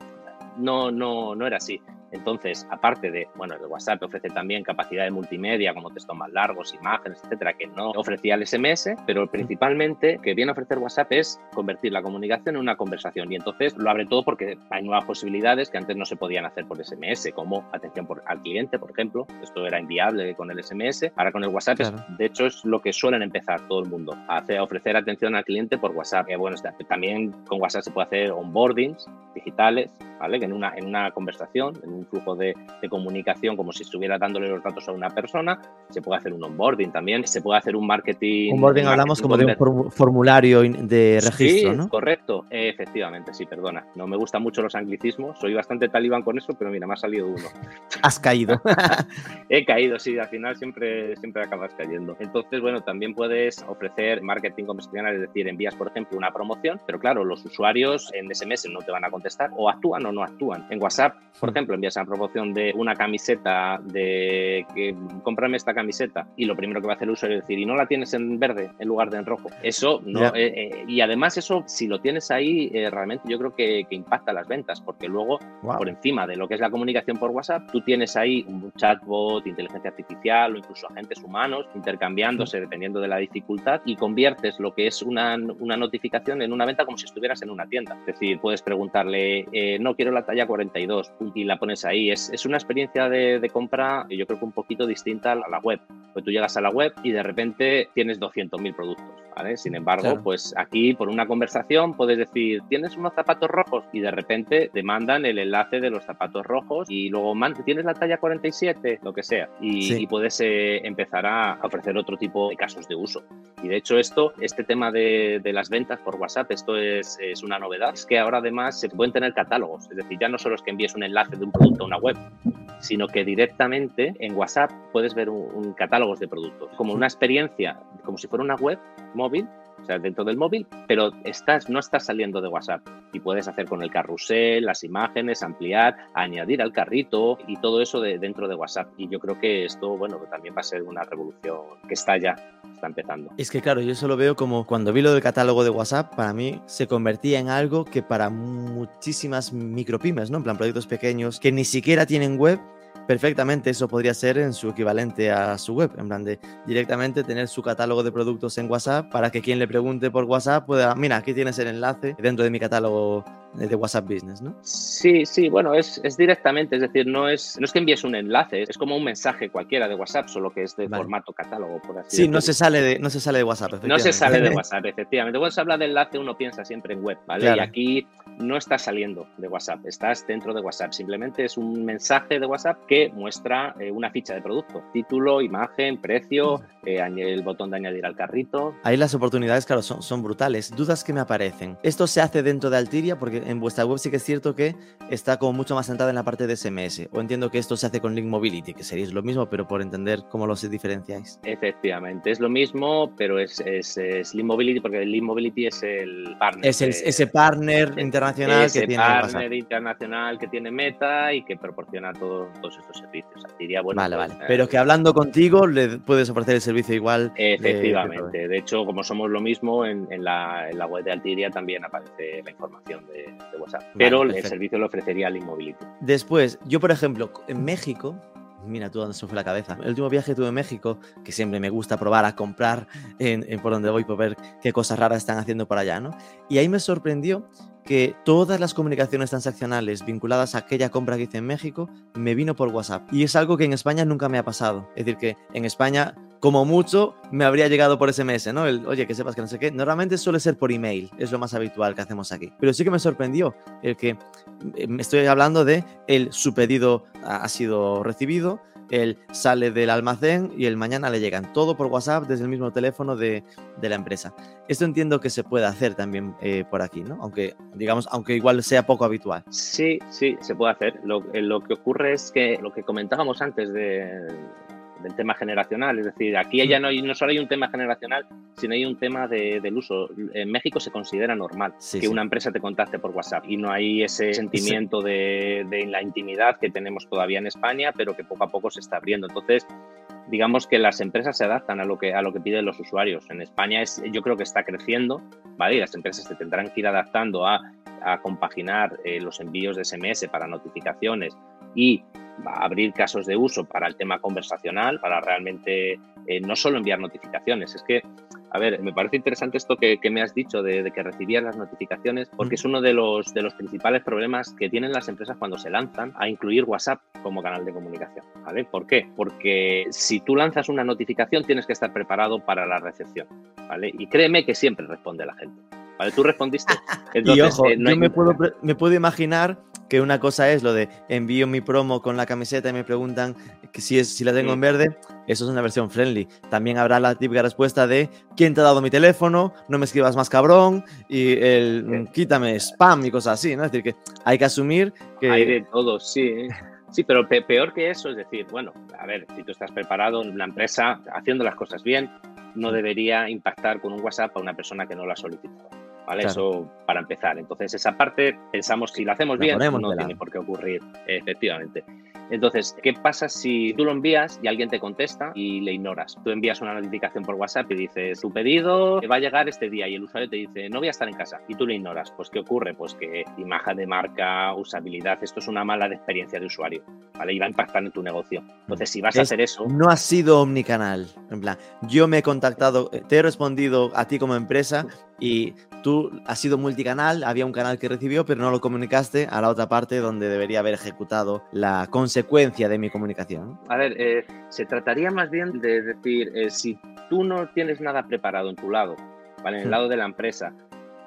no, no, no era así. Entonces, aparte de, bueno, el WhatsApp ofrece también capacidad de multimedia, como textos más largos, imágenes, etcétera, que no ofrecía el SMS, pero principalmente que viene a ofrecer WhatsApp es convertir la comunicación en una conversación. Y entonces lo abre todo porque hay nuevas posibilidades que antes no se podían hacer por SMS, como atención por, al cliente, por ejemplo. Esto era inviable con el SMS. Ahora con el WhatsApp, de hecho, es lo que suelen empezar todo el mundo, a, hacer, ofrecer atención al cliente por WhatsApp. bueno, también con WhatsApp se puede hacer onboardings digitales, ¿vale? Que en una, en una conversación, en un flujo de, comunicación como si estuviera dándole los datos a una persona. Se puede hacer un onboarding también, se puede hacer un marketing. Onboarding hablamos como de un formulario de registro, sí, correcto, efectivamente, sí, perdona. No me gustan mucho los anglicismos, soy bastante talibán con eso, pero mira, me ha salido uno. Has caído. He caído, sí, al final siempre, siempre acabas cayendo. Entonces, bueno, también puedes ofrecer marketing conversacional, es decir, envías, por ejemplo, una promoción, pero claro, los usuarios en SMS no te van a contestar o actúan o no actúan. En WhatsApp, por ejemplo, envías esa promoción de una camiseta, de que cómprame esta camiseta, y lo primero que va a hacer el usuario es decir, y no la tienes en verde en lugar de en rojo. Eso no, eh, eh, y además eso, si lo tienes ahí, eh, realmente yo creo que, impacta las ventas, porque luego, por encima de lo que es la comunicación por WhatsApp, tú tienes ahí un chatbot, inteligencia artificial o incluso agentes humanos intercambiándose dependiendo de la dificultad y conviertes lo que es una, una notificación en una venta como si estuvieras en una tienda. Es decir, puedes preguntarle, no quiero la talla 42 y la pones ahí. Es, es una experiencia de, de, compra, yo creo que un poquito distinta a la web. Pues tú llegas a la web y de repente tienes 200.000 productos. ¿vale? Sin embargo, pues aquí por una conversación puedes decir, ¿tienes unos zapatos rojos? Y de repente te mandan el enlace de los zapatos rojos y luego tienes la talla 47, lo que sea. Y, puedes eh, empezar a ofrecer otro tipo de casos de uso. Y de hecho esto, este tema de, de las ventas por WhatsApp, esto es, es, una novedad. Es que ahora además se pueden tener catálogos. Es decir, ya no solo es que envíes un enlace de un producto a una web, sino que directamente en WhatsApp puedes ver un, catálogo de productos, como una experiencia, como si fuera una web móvil, o sea, dentro del móvil, pero estás, no estás saliendo de WhatsApp y puedes hacer con el carrusel, las imágenes, ampliar, añadir al carrito y todo eso de, dentro de WhatsApp. Y yo creo que esto, bueno, también va a ser una revolución que está ya, está empezando. Es que claro, yo eso lo veo como cuando vi lo del catálogo de WhatsApp, para mí se convertía en algo que para muchísimas micropymes, ¿no? En plan, proyectos pequeños que ni siquiera tienen web, perfectamente eso podría ser en su equivalente a su web, en plan de directamente tener su catálogo de productos en WhatsApp para que quien le pregunte por WhatsApp pueda, mira, aquí tienes el enlace dentro de mi catálogo de WhatsApp Business, ¿no? Sí, sí, bueno, es, es, directamente, es decir, no es, no es que envíes un enlace, es como un mensaje cualquiera de WhatsApp, solo que es de formato catálogo, por así Sí, no se, sale de, no se sale de WhatsApp, No se sale de WhatsApp, efectivamente. Cuando se habla de enlace, uno piensa siempre en web, ¿vale? Y aquí no estás saliendo de WhatsApp, estás dentro de WhatsApp. Simplemente es un mensaje de WhatsApp que muestra eh, una ficha de producto, título, imagen, precio, eh, el botón de añadir al carrito. Ahí las oportunidades, claro, son, son brutales. Dudas que me aparecen. ¿Esto se hace dentro de Altiria? Porque en vuestra web sí que es cierto que está como mucho más centrada en la parte de SMS. O entiendo que esto se hace con Link Mobility, que sería lo mismo, pero por entender cómo lo diferenciáis. Efectivamente, es lo mismo, pero es, es, Link Mobility porque Link Mobility es el partner. Es el, ese partner internacional ese que tiene partner internacional que tiene Meta y que proporciona todos, todos estos servicios. Altiria, bueno, vale, pues, vale. Eh, pero que hablando contigo le puedes ofrecer el servicio igual. Efectivamente. De, hecho, como somos lo mismo, en, la, en la web de Altiria también aparece la información de WhatsApp. Pero el servicio lo ofrecería el Immobility. Después, yo por ejemplo, en México, mira tú dónde se fue la cabeza. El último viaje que tuve en México, que siempre me gusta probar a comprar en, por donde voy por ver qué cosas raras están haciendo por allá, ¿no? Y ahí me sorprendió que todas las comunicaciones transaccionales vinculadas a aquella compra que hice en México me vino por WhatsApp. Y es algo que en España nunca me ha pasado. Es decir, que en España, como mucho, me habría llegado por SMS, ¿no? El, oye, que sepas que no sé qué. Normalmente suele ser por email, es lo más habitual que hacemos aquí. Pero sí que me sorprendió el que eh, me estoy hablando de el su pedido ha sido recibido, él sale del almacén y el mañana le llegan todo por WhatsApp desde el mismo teléfono de, la empresa. Esto entiendo que se puede hacer también eh, por aquí, ¿no? Aunque, digamos, aunque igual sea poco habitual. Sí, sí, se puede hacer. Lo, eh, lo que ocurre es que lo que comentábamos antes de, del tema generacional. Es decir, aquí ya no, hay, no solo hay un tema generacional, sino hay un tema de, del uso. En México se considera normal que una empresa te contacte por WhatsApp y no hay ese sentimiento de, de, la intimidad que tenemos todavía en España, pero que poco a poco se está abriendo. Entonces, digamos que las empresas se adaptan a lo que, a lo que piden los usuarios. En España es, yo creo que está creciendo, ¿vale? Y las empresas se tendrán que ir adaptando a, a compaginar eh, los envíos de SMS para notificaciones y abrir casos de uso para el tema conversacional, para realmente eh, no solo enviar notificaciones. Es que, a ver, me parece interesante esto que, me has dicho de, que recibías las notificaciones, porque es uno de los, de los principales problemas que tienen las empresas cuando se lanzan a incluir WhatsApp como canal de comunicación. ¿vale? ¿Por qué? Porque si tú lanzas una notificación tienes que estar preparado para la recepción. ¿vale? Y créeme que siempre responde la gente. ¿Vale? Tú respondiste. y ojo, eh, yo me, puedo, me puedo imaginar que una cosa es lo de envío mi promo con la camiseta y me preguntan que si, es, si la tengo en verde, eso es una versión friendly. También habrá la típica respuesta de ¿quién te ha dado mi teléfono? No me escribas más cabrón y el mm, quítame spam y cosas así, ¿no? Es decir, que hay que asumir que... Hay de todo, sí. Sí, pero peor que eso, es decir, bueno, a ver, si tú estás preparado en una empresa haciendo las cosas bien, no debería impactar con un WhatsApp a una persona que no lo ha solicitado. ¿Vale? Eso para empezar. Entonces, esa parte pensamos, si la hacemos bien, no tiene por qué ocurrir, efectivamente. Entonces, ¿qué pasa si tú lo envías y alguien te contesta y le ignoras? Tú envías una notificación por WhatsApp y dices, tu pedido va a llegar este día y el usuario te dice, no voy a estar en casa y tú lo ignoras. Pues, ¿qué ocurre? Pues que imagen de marca, usabilidad, esto es una mala experiencia de usuario, ¿vale? Y va a impactar en tu negocio. Entonces, si vas a hacer eso... No ha sido omnicanal. En plan, yo me he contactado, te he respondido a ti como empresa y tú has sido multicanal, había un canal que recibió, pero no lo comunicaste a la otra parte donde debería haber ejecutado la consecuencia de mi comunicación. A ver, eh, se trataría más bien de decir, eh, si tú no tienes nada preparado en tu lado, ¿vale? en el lado de la empresa,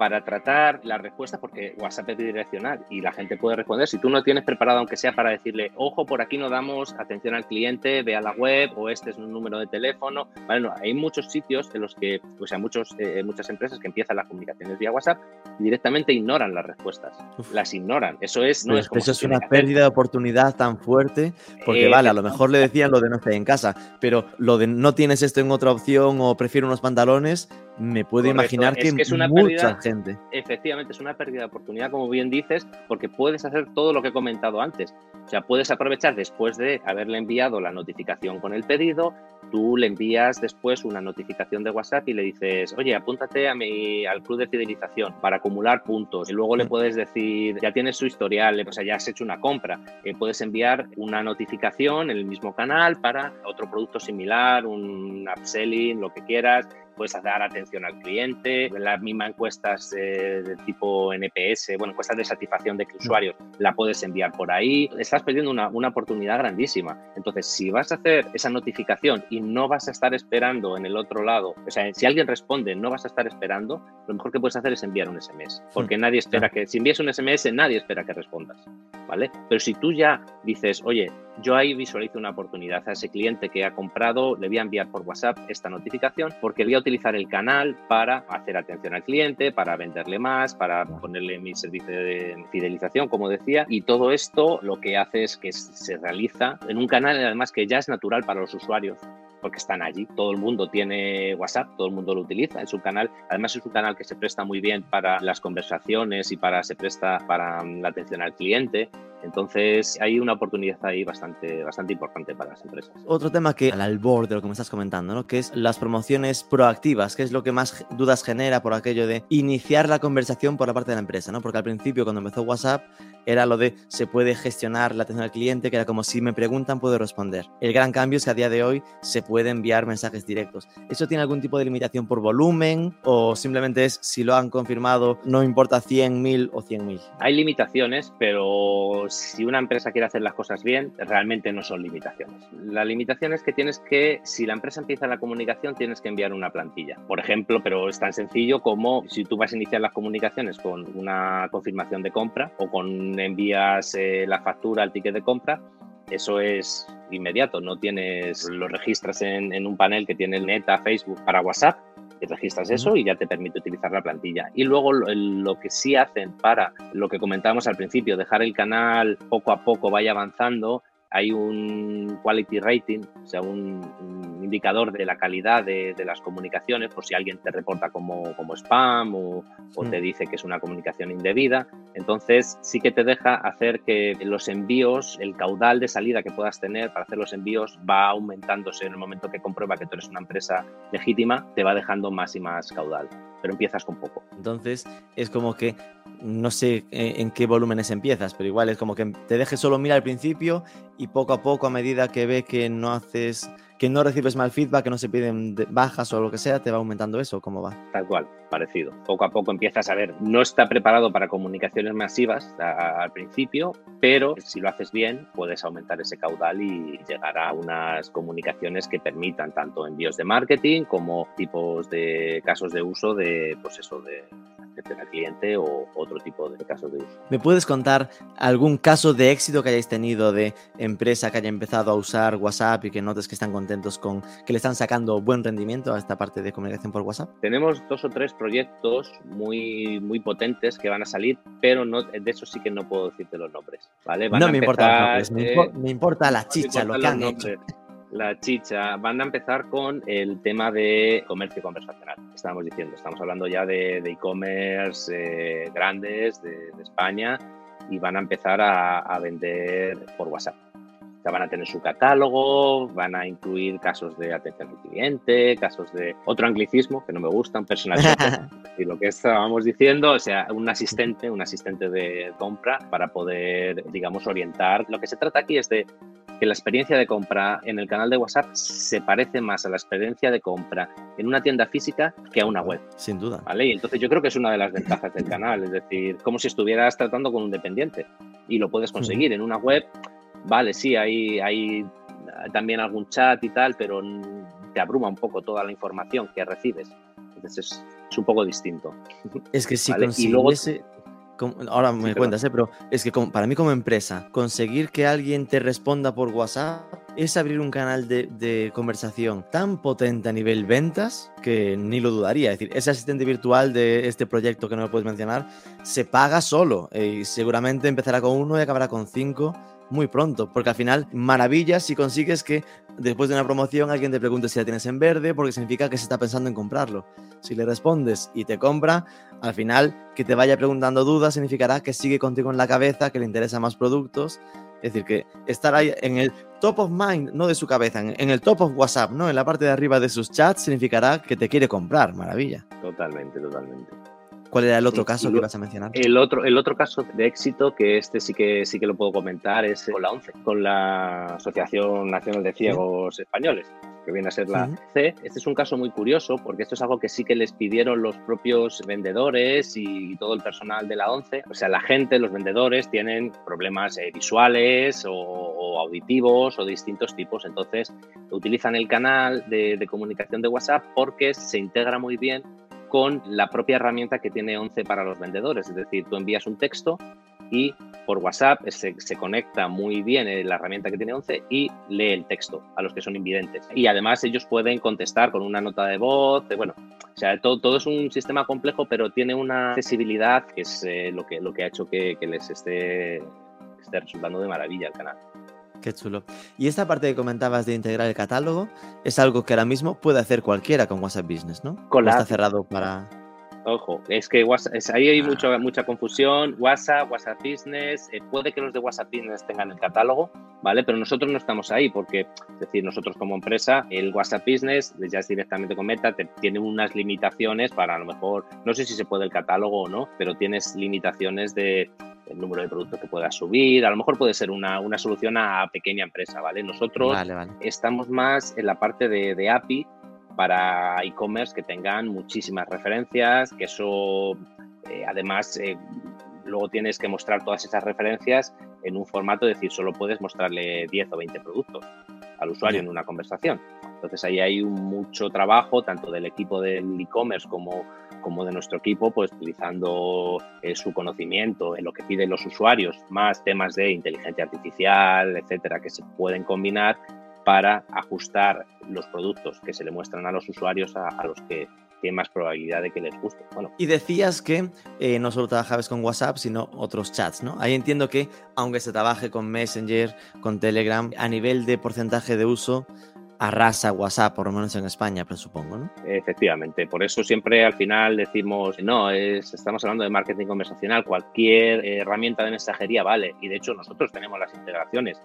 para tratar la respuesta, porque WhatsApp es bidireccional y la gente puede responder. Si tú no tienes preparado, aunque sea para decirle, ojo, por aquí no damos atención al cliente, ve a la web o este es un número de teléfono. Bueno, hay muchos sitios en los que, o sea, muchos, eh, muchas empresas que empiezan las comunicaciones vía WhatsApp y directamente ignoran las respuestas. Las ignoran. Eso es, no es Eso es una pérdida de oportunidad tan fuerte, porque vale, a lo mejor le decían lo de no estar en casa, pero lo de no tienes esto en otra opción o prefiero unos pantalones, me puedo imaginar que, es una mucha gente. Efectivamente, es una pérdida de oportunidad, como bien dices, porque puedes hacer todo lo que he comentado antes. O sea, puedes aprovechar después de haberle enviado la notificación con el pedido, tú le envías después una notificación de WhatsApp y le dices, oye, apúntate a mi, al club de fidelización para acumular puntos. Y luego le mm. puedes decir, ya tienes su historial, o sea, ya has hecho una compra. Eh, puedes enviar una notificación en el mismo canal para otro producto similar, un upselling, lo que quieras puedes dar atención al cliente, las mismas encuestas de tipo NPS, bueno, encuestas de satisfacción de usuarios, la puedes enviar por ahí. Estás perdiendo una, una oportunidad grandísima. Entonces, si vas a hacer esa notificación y no vas a estar esperando en el otro lado, o sea, si alguien responde, no vas a estar esperando, lo mejor que puedes hacer es enviar un SMS, porque nadie espera que, si envías un SMS, nadie espera que respondas, ¿vale? Pero si tú ya dices, oye, yo ahí visualizo una oportunidad a ese cliente que ha comprado, le voy a enviar por WhatsApp esta notificación porque voy a utilizar el canal para hacer atención al cliente, para venderle más, para ponerle mi servicio de fidelización, como decía, y todo esto lo que hace es que se realiza en un canal además que ya es natural para los usuarios porque están allí. Todo el mundo tiene WhatsApp, todo el mundo lo utiliza. en su canal, además es un canal que se presta muy bien para las conversaciones y para se presta para la atención al cliente. Entonces hay una oportunidad ahí bastante, bastante importante para las empresas. Otro tema que al albor de lo que me estás comentando, ¿no? que es las promociones proactivas, que es lo que más dudas genera por aquello de iniciar la conversación por la parte de la empresa, ¿no? porque al principio cuando empezó WhatsApp era lo de se puede gestionar la atención al cliente, que era como si me preguntan puedo responder. El gran cambio es que a día de hoy se puede enviar mensajes directos. ¿Eso tiene algún tipo de limitación por volumen o simplemente es si lo han confirmado no importa 100.000 o 100.000? Hay limitaciones, pero si una empresa quiere hacer las cosas bien, realmente no son limitaciones. La limitación es que tienes que, si la empresa empieza la comunicación, tienes que enviar una plantilla. Por ejemplo, pero es tan sencillo como si tú vas a iniciar las comunicaciones con una confirmación de compra o con envías eh, la factura, el ticket de compra, eso es inmediato, no tienes, lo registras en, un panel que tiene el Meta, Facebook para WhatsApp, y registras eso y ya te permite utilizar la plantilla. Y luego lo, lo, que sí hacen para lo que comentábamos al principio, dejar el canal poco a poco vaya avanzando, hay un quality rating, o sea, un, un indicador de la calidad de, de, las comunicaciones, por si alguien te reporta como, como spam o, o te dice que es una comunicación indebida. Entonces, sí que te deja hacer que los envíos, el caudal de salida que puedas tener para hacer los envíos va aumentándose en el momento que comprueba que tú eres una empresa legítima, te va dejando más y más caudal pero empiezas con poco. Entonces es como que no sé en qué volúmenes empiezas, pero igual es como que te dejes solo mirar al principio y poco a poco a medida que ve que no haces que no recibes mal feedback, que no se piden bajas o lo que sea, te va aumentando eso, ¿cómo va? Tal cual, parecido. Poco a poco empiezas a ver, no está preparado para comunicaciones masivas al principio, pero si lo haces bien, puedes aumentar ese caudal y llegar a unas comunicaciones que permitan tanto envíos de marketing como tipos de casos de uso de, pues eso, de al cliente o otro tipo de casos de uso. ¿Me puedes contar algún caso de éxito que hayáis tenido de empresa que haya empezado a usar WhatsApp y que notes que están contentos con que le están sacando buen rendimiento a esta parte de comunicación por WhatsApp? Tenemos dos o tres proyectos muy, muy potentes que van a salir, pero no, de eso sí que no puedo decirte los nombres. ¿vale? Van no me importa los nombres, eh, me, importa la chicha, lo que han hecho la chicha, van a empezar con el tema de comercio conversacional. Estábamos diciendo, estamos hablando ya de e-commerce eh, grandes de, de, España y van a empezar a, a vender por WhatsApp. O sea, van a tener su catálogo, van a incluir casos de atención al cliente, casos de otro anglicismo que no me gustan, personal y lo que estábamos diciendo, o sea, un asistente, un asistente de compra para poder, digamos, orientar. Lo que se trata aquí es de que la experiencia de compra en el canal de WhatsApp se parece más a la experiencia de compra en una tienda física que a una web. Sin duda. ¿Vale? Y entonces yo creo que es una de las ventajas del canal, es decir, como si estuvieras tratando con un dependiente y lo puedes conseguir en una web. Vale, sí, hay, hay también algún chat y tal, pero te abruma un poco toda la información que recibes. Entonces es, es un poco distinto. Es que si ¿vale? consiguiese ahora me sí, cuentas, ¿eh? pero es que para mí como empresa, conseguir que alguien te responda por WhatsApp es abrir un canal de, de, conversación tan potente a nivel ventas que ni lo dudaría. Es decir, ese asistente virtual de este proyecto que no me puedes mencionar se paga solo eh, y seguramente empezará con uno y acabará con cinco muy pronto, porque al final, maravilla si consigues que después de una promoción alguien te pregunte si la tienes en verde, porque significa que se está pensando en comprarlo. Si le respondes y te compra, al final que te vaya preguntando dudas significará que sigue contigo en la cabeza, que le interesa más productos. Es decir, que estar ahí en el top of mind, no de su cabeza, en el top of WhatsApp, ¿no? En la parte de arriba de sus chats, significará que te quiere comprar. Maravilla. Totalmente, totalmente. ¿Cuál era el otro caso que ibas a mencionar? El otro, el otro caso de éxito, que este sí que sí que lo puedo comentar, es con la ONCE, con la Asociación Nacional de Ciegos ¿Sí? Españoles, que viene a ser la. C. Este es un caso muy curioso porque esto es algo que sí que les pidieron los propios vendedores y todo el personal de la ONCE. O sea, la gente, los vendedores, tienen problemas eh, visuales o, o, auditivos o distintos tipos. Entonces, utilizan el canal de, de comunicación de WhatsApp porque se integra muy bien con la propia herramienta que tiene 11 para los vendedores. Es decir, tú envías un texto y por WhatsApp se, conecta muy bien la herramienta que tiene 11 y lee el texto a los que son invidentes. Y además ellos pueden contestar con una nota de voz, bueno, o sea, todo, es un sistema complejo, pero tiene una accesibilidad que es eh, lo, que, lo que ha hecho que, que les esté, esté resultando de maravilla el canal. Qué chulo. Y esta parte que comentabas de integrar el catálogo es algo que ahora mismo puede hacer cualquiera con WhatsApp Business, ¿no? Con la está cerrado para. Ojo, es que WhatsApp, es, ahí hay Ah. mucho, mucha confusión. WhatsApp, WhatsApp Business, eh, puede que los de WhatsApp Business tengan el catálogo, ¿vale? Pero nosotros no estamos ahí porque, es decir, nosotros como empresa, el WhatsApp Business ya es directamente con Meta, te, tiene unas limitaciones para a lo mejor, no sé si se puede el catálogo o no, pero tienes limitaciones de el número de productos que puedas subir, a lo mejor puede ser una, una solución a pequeña empresa, ¿vale? Nosotros Vale, vale. estamos más en la parte de, de API para e-commerce que tengan muchísimas referencias, que eso eh, además eh, luego tienes que mostrar todas esas referencias en un formato, es decir, solo puedes mostrarle 10 o 20 productos al usuario en una conversación. Entonces ahí hay un mucho trabajo, tanto del equipo del e-commerce como, como de nuestro equipo, pues utilizando eh, su conocimiento en lo que piden los usuarios, más temas de inteligencia artificial, etcétera, que se pueden combinar para ajustar los productos que se le muestran a los usuarios a, a los que tienen más probabilidad de que les guste. Bueno, Y decías que eh, no solo trabajabas con WhatsApp, sino otros chats, ¿no? Ahí entiendo que, aunque se trabaje con Messenger, con Telegram, a nivel de porcentaje de uso, arrasa WhatsApp, por lo menos en España, presupongo, ¿no? Efectivamente, por eso siempre al final decimos, no, es, estamos hablando de marketing conversacional, cualquier eh, herramienta de mensajería vale, y de hecho nosotros tenemos las integraciones.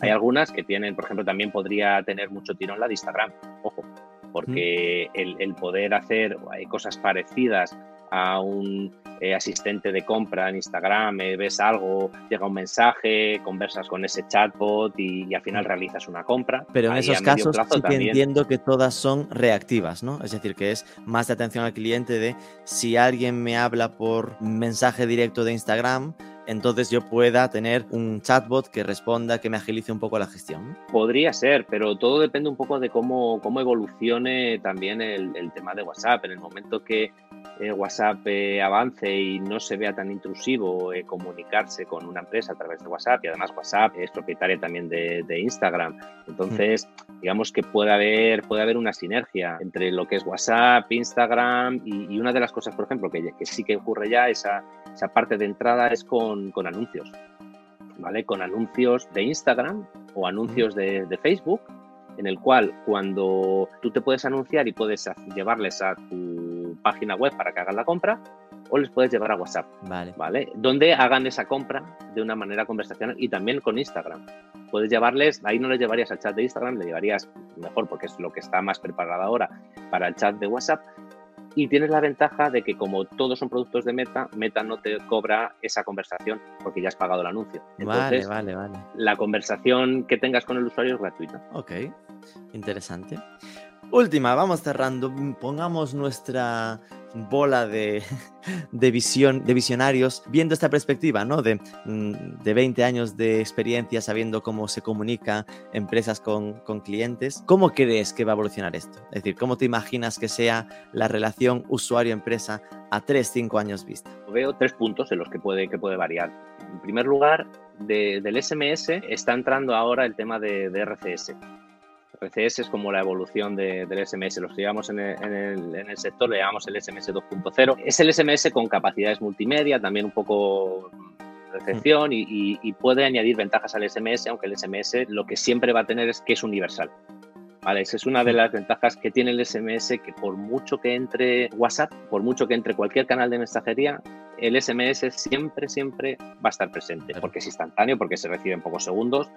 Hay algunas que tienen, por ejemplo, también podría tener mucho tirón la de Instagram, ojo, porque el, el poder hacer cosas parecidas a un eh, asistente de compra en Instagram, eh, ves algo, llega un mensaje, conversas con ese chatbot y, y al final Mm. realizas una compra. Pero en Ahí esos casos sí que entiendo que todas son reactivas, ¿no? Es decir, que es más de atención al cliente de si alguien me habla por mensaje directo de Instagram, entonces yo pueda tener un chatbot que responda, que me agilice un poco la gestión. Podría ser, pero todo depende un poco de cómo, cómo evolucione también el, el tema de WhatsApp. En el momento que eh, WhatsApp eh, avance y no se vea tan intrusivo eh, comunicarse con una empresa a través de WhatsApp, y además WhatsApp es propietaria también de, de Instagram, entonces digamos que puede haber, puede haber una sinergia entre lo que es WhatsApp, Instagram y, una de las cosas, por ejemplo, que, sí que ocurre ya, esa, esa parte de entrada es con, con anuncios. ¿vale? Con anuncios de Instagram o anuncios de, de Facebook, en el cual cuando tú te puedes anunciar y puedes llevarles a tu página web para que hagan la compra, o les puedes llevar a WhatsApp, Vale. ¿vale? Donde hagan esa compra de una manera conversacional y también con Instagram. Puedes llevarles, ahí no les llevarías al chat de Instagram, le llevarías mejor porque es lo que está más preparado ahora para el chat de WhatsApp. Y tienes la ventaja de que como todos son productos de Meta, Meta no te cobra esa conversación porque ya has pagado el anuncio. Entonces, vale, vale, vale. la conversación que tengas con el usuario es gratuita. Ok, interesante. Última, vamos cerrando. Pongamos nuestra bola de, de de visionarios, viendo esta perspectiva, ¿no? De, mm, de 20 años de experiencia, sabiendo cómo se comunica empresas con, con clientes. ¿Cómo crees que va a evolucionar esto? Es decir, ¿cómo te imaginas que sea la relación usuario-empresa a 3-5 años vista? Veo tres puntos en los que puede, que puede variar. En primer lugar, de- del SMS está entrando ahora el tema de, de RCS. RCS es como la evolución de- del SMS. Los que llevamos en el, en el- en el sector le llamamos el SMS 2.0. Es el SMS con capacidades multimedia, también un poco recepción y, y- y puede añadir ventajas al SMS, aunque el SMS lo que siempre va a tener es que es universal. Vale, esa es una de las ventajas que tiene el SMS, que por mucho que entre WhatsApp, por mucho que entre cualquier canal de mensajería, el SMS siempre, siempre va a estar presente, porque es instantáneo, porque se recibe en pocos segundos,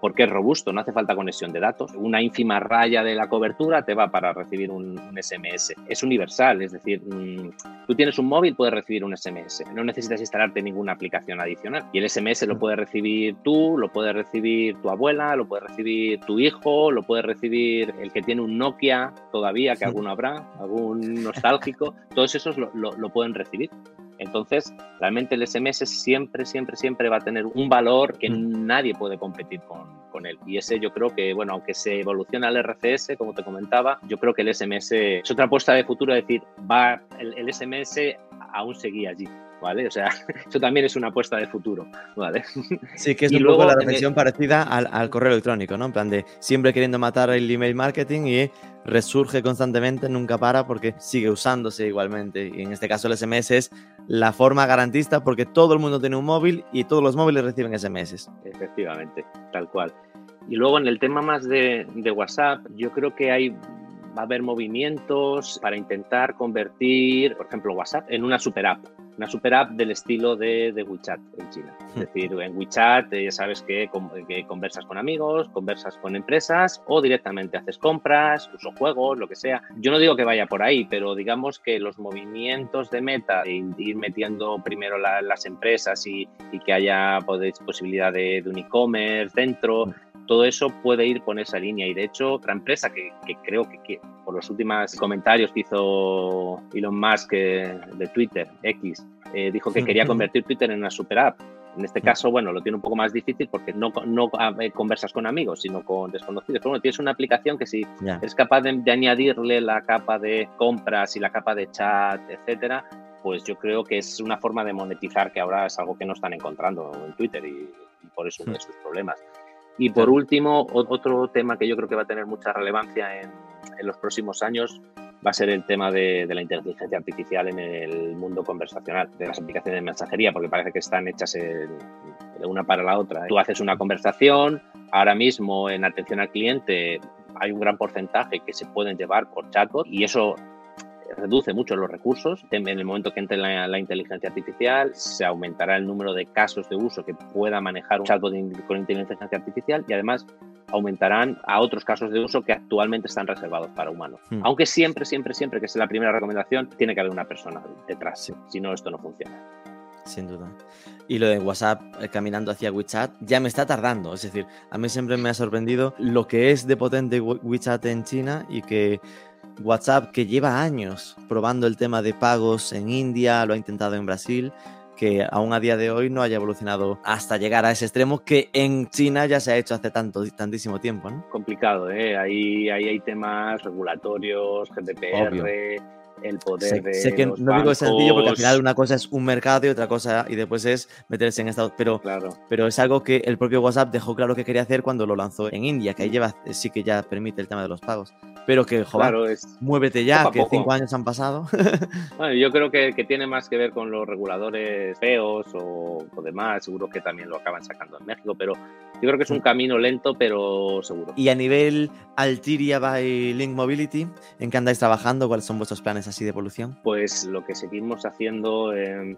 porque es robusto, no hace falta conexión de datos. Una ínfima raya de la cobertura te va para recibir un, un SMS. Es universal, es decir, mm, tú tienes un móvil, puedes recibir un SMS. No necesitas instalarte ninguna aplicación adicional. Y el SMS lo puedes recibir tú, lo puede recibir tu abuela, lo puede recibir tu hijo, lo puede recibir el que tiene un Nokia todavía, que alguno habrá, algún nostálgico. Todos esos lo, lo- lo pueden recibir. Entonces, realmente el SMS siempre, siempre, siempre va a tener un valor que Mm. nadie puede competir con, con él. Y ese yo creo que, bueno, aunque se evoluciona el RCS, como te comentaba, yo creo que el SMS es otra apuesta de futuro, es decir, va el, el SMS aún seguía allí. ¿Vale? O sea, eso también es una apuesta de futuro, ¿vale? Sí, que es Y un luego poco la reflexión parecida al, al correo electrónico, ¿no? En plan de siempre queriendo matar el email marketing y resurge constantemente, nunca para porque sigue usándose igualmente. Y en este caso el SMS es la forma garantista porque todo el mundo tiene un móvil y todos los móviles reciben SMS. Efectivamente, tal cual. Y luego en el tema más de, de WhatsApp, yo creo que hay va a haber movimientos para intentar convertir, por ejemplo, WhatsApp en una super app una super app del estilo de, de WeChat en China. Es hmm. decir, en WeChat eh, ya sabes que, que, conversas con amigos, conversas con empresas o directamente haces compras, uso juegos, lo que sea. Yo no digo que vaya por ahí, pero digamos que los movimientos de meta, de ir metiendo primero las empresas y, y, que haya posibilidad de, un e-commerce dentro, hmm todo eso puede ir con esa línea. Y de hecho, otra empresa que, creo que, por los últimos comentarios que hizo Elon Musk eh, de Twitter, X, eh, dijo que quería convertir Twitter en una super app. En este caso, bueno, lo tiene un poco más difícil porque no, no eh, conversas con amigos, sino con desconocidos. Pero bueno, tienes una aplicación que si es capaz de, añadirle la capa de compras y la capa de chat, etcétera, pues yo creo que es una forma de monetizar que ahora es algo que no están encontrando en Twitter y, por eso uno de sus problemas. Y por último, otro tema que yo creo que va a tener mucha relevancia en, los próximos años va a ser el tema de, la inteligencia artificial en el mundo conversacional, de las aplicaciones de mensajería, porque parece que están hechas de una para la otra. Tú haces una conversación, ahora mismo en atención al cliente hay un gran porcentaje que se pueden llevar por chatbot y eso reduce mucho los recursos. En el momento que entre la, inteligencia artificial, se aumentará el número de casos de uso que pueda manejar un chatbot con inteligencia artificial y además aumentarán a otros casos de uso que actualmente están reservados para humanos. Hmm. Aunque siempre, siempre, siempre, que es la primera recomendación, tiene que haber una persona detrás. Si no, esto no funciona. Sin duda. Y lo de WhatsApp eh, caminando hacia WeChat ya me está tardando. Es decir, a mí siempre me ha sorprendido lo que es de potente WeChat en China y que WhatsApp que lleva años probando el tema de pagos en India, lo ha intentado en Brasil, que aún a día de hoy no haya evolucionado hasta llegar a ese extremo que en China ya se ha hecho hace tanto, tantísimo tiempo. ¿no? Complicado, ¿eh? Ahí, ahí hay temas regulatorios, GDPR el poder de sé que no digo digo sencillo porque al final una cosa es un mercado y otra cosa y después es meterse en Estados pero claro. pero es algo que el propio WhatsApp dejó claro que quería hacer cuando lo lanzó en India que ahí lleva sí que ya permite el tema de los pagos. Pero que joder muévete ya que cinco años han pasado. Bueno yo creo que, que, tiene más que ver con los reguladores feos o, o demás seguro que también lo acaban sacando en México pero yo creo que es un mm. camino lento, pero seguro. Y a nivel Altiria by Link Mobility, ¿en qué andáis trabajando? ¿Cuáles son vuestros planes así de evolución? Pues lo que seguimos haciendo, eh,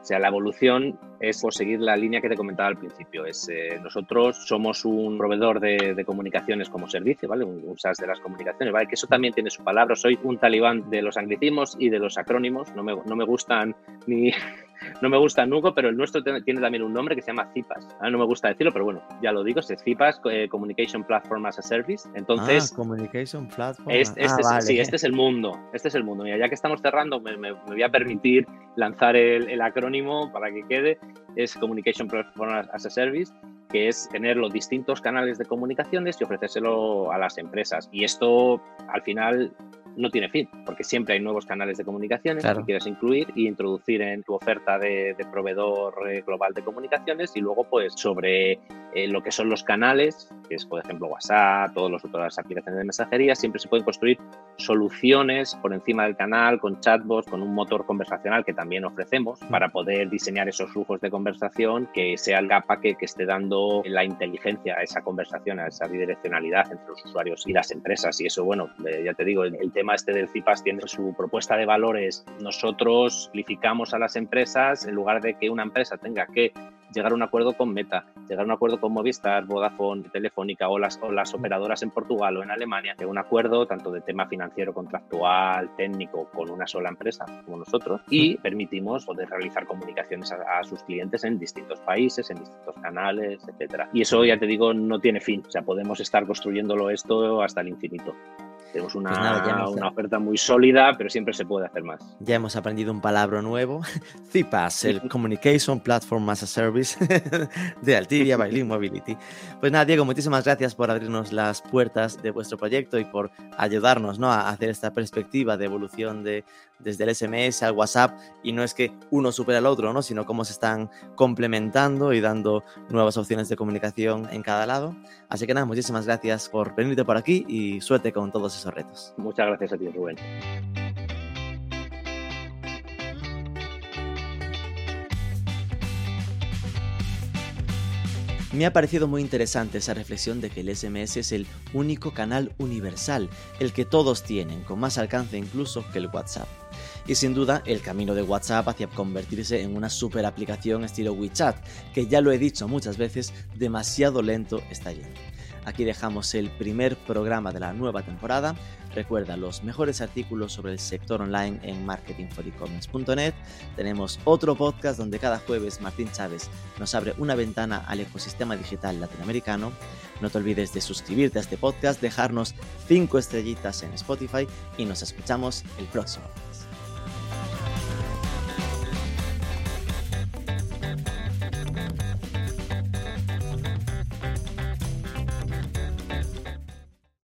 o sea, la evolución es por seguir la línea que te comentaba al principio. Es, eh, nosotros somos un proveedor de, comunicaciones como servicio, ¿vale? Un, SaaS de las comunicaciones, ¿vale? Que eso también tiene su palabra. Soy un talibán de los anglicismos y de los acrónimos. No me, no me gustan ni no me gusta Nuco, pero el nuestro tiene también un nombre que se llama CIPAS. Ah, no me gusta decirlo, pero bueno, ya lo digo, es CIPAS, eh, Communication Platform as a Service. Entonces, ah, Communication Platform. Este, este ah, Sí, este es el mundo. Este es el mundo. Mira, ya que estamos cerrando, me, voy a permitir lanzar el, acrónimo para que quede. Es Communication Platform as a Service que es tener los distintos canales de comunicaciones y ofrecérselo a las empresas. Y esto, al final, no tiene fin, porque siempre hay nuevos canales de comunicaciones que quieres incluir y introducir en tu oferta de, proveedor eh, global de comunicaciones y luego pues sobre eh, lo que son los canales, que es por ejemplo WhatsApp, todos los, todas las aplicaciones de mensajería, siempre se pueden construir soluciones por encima del canal con chatbots, con un motor conversacional que también ofrecemos para poder diseñar esos flujos de conversación que sea el capa que, que esté dando la inteligencia a esa conversación, a esa bidireccionalidad entre los usuarios y las empresas. Y eso, bueno, eh, ya te digo, el, el tema este del CIPAS tiene su propuesta de valores. Nosotros simplificamos a las empresas en lugar de que una empresa tenga que llegar a un acuerdo con Meta, llegar a un acuerdo con Movistar, Vodafone, Telefónica o las, o las operadoras en Portugal o en Alemania, de un acuerdo tanto de tema financiero, contractual, técnico, con una sola empresa como nosotros y permitimos poder realizar comunicaciones a, a sus clientes en distintos países, en distintos canales, etcétera. Y eso ya te digo, no tiene fin, o sea, podemos estar construyéndolo esto hasta el infinito. Tenemos una, pues una, oferta muy sólida, pero siempre se puede hacer más. Ya hemos aprendido un palabra nuevo. CIPAS, el Communication Platform as a Service de Altiria by Mobility. Pues nada, Diego, muchísimas gracias por abrirnos las puertas de vuestro proyecto y por ayudarnos ¿no? a hacer esta perspectiva de evolución de, desde el SMS al WhatsApp y no es que uno supera al otro, ¿no? sino cómo se están complementando y dando nuevas opciones de comunicación en cada lado. Así que nada, muchísimas gracias por venirte por aquí y suerte con todos esos retos. Muchas gracias a ti, Rubén. Me ha parecido muy interesante esa reflexión de que el SMS es el único canal universal, el que todos tienen, con más alcance incluso que el WhatsApp. Y sin duda, el camino de WhatsApp hacia convertirse en una super aplicación estilo WeChat, que ya lo he dicho muchas veces, demasiado lento está yendo. Aquí dejamos el primer programa de la nueva temporada. Recuerda los mejores artículos sobre el sector online en marketingforecommerce.net. Tenemos otro podcast donde cada jueves Martín Chávez nos abre una ventana al ecosistema digital latinoamericano. No te olvides de suscribirte a este podcast, dejarnos 5 estrellitas en Spotify y nos escuchamos el próximo.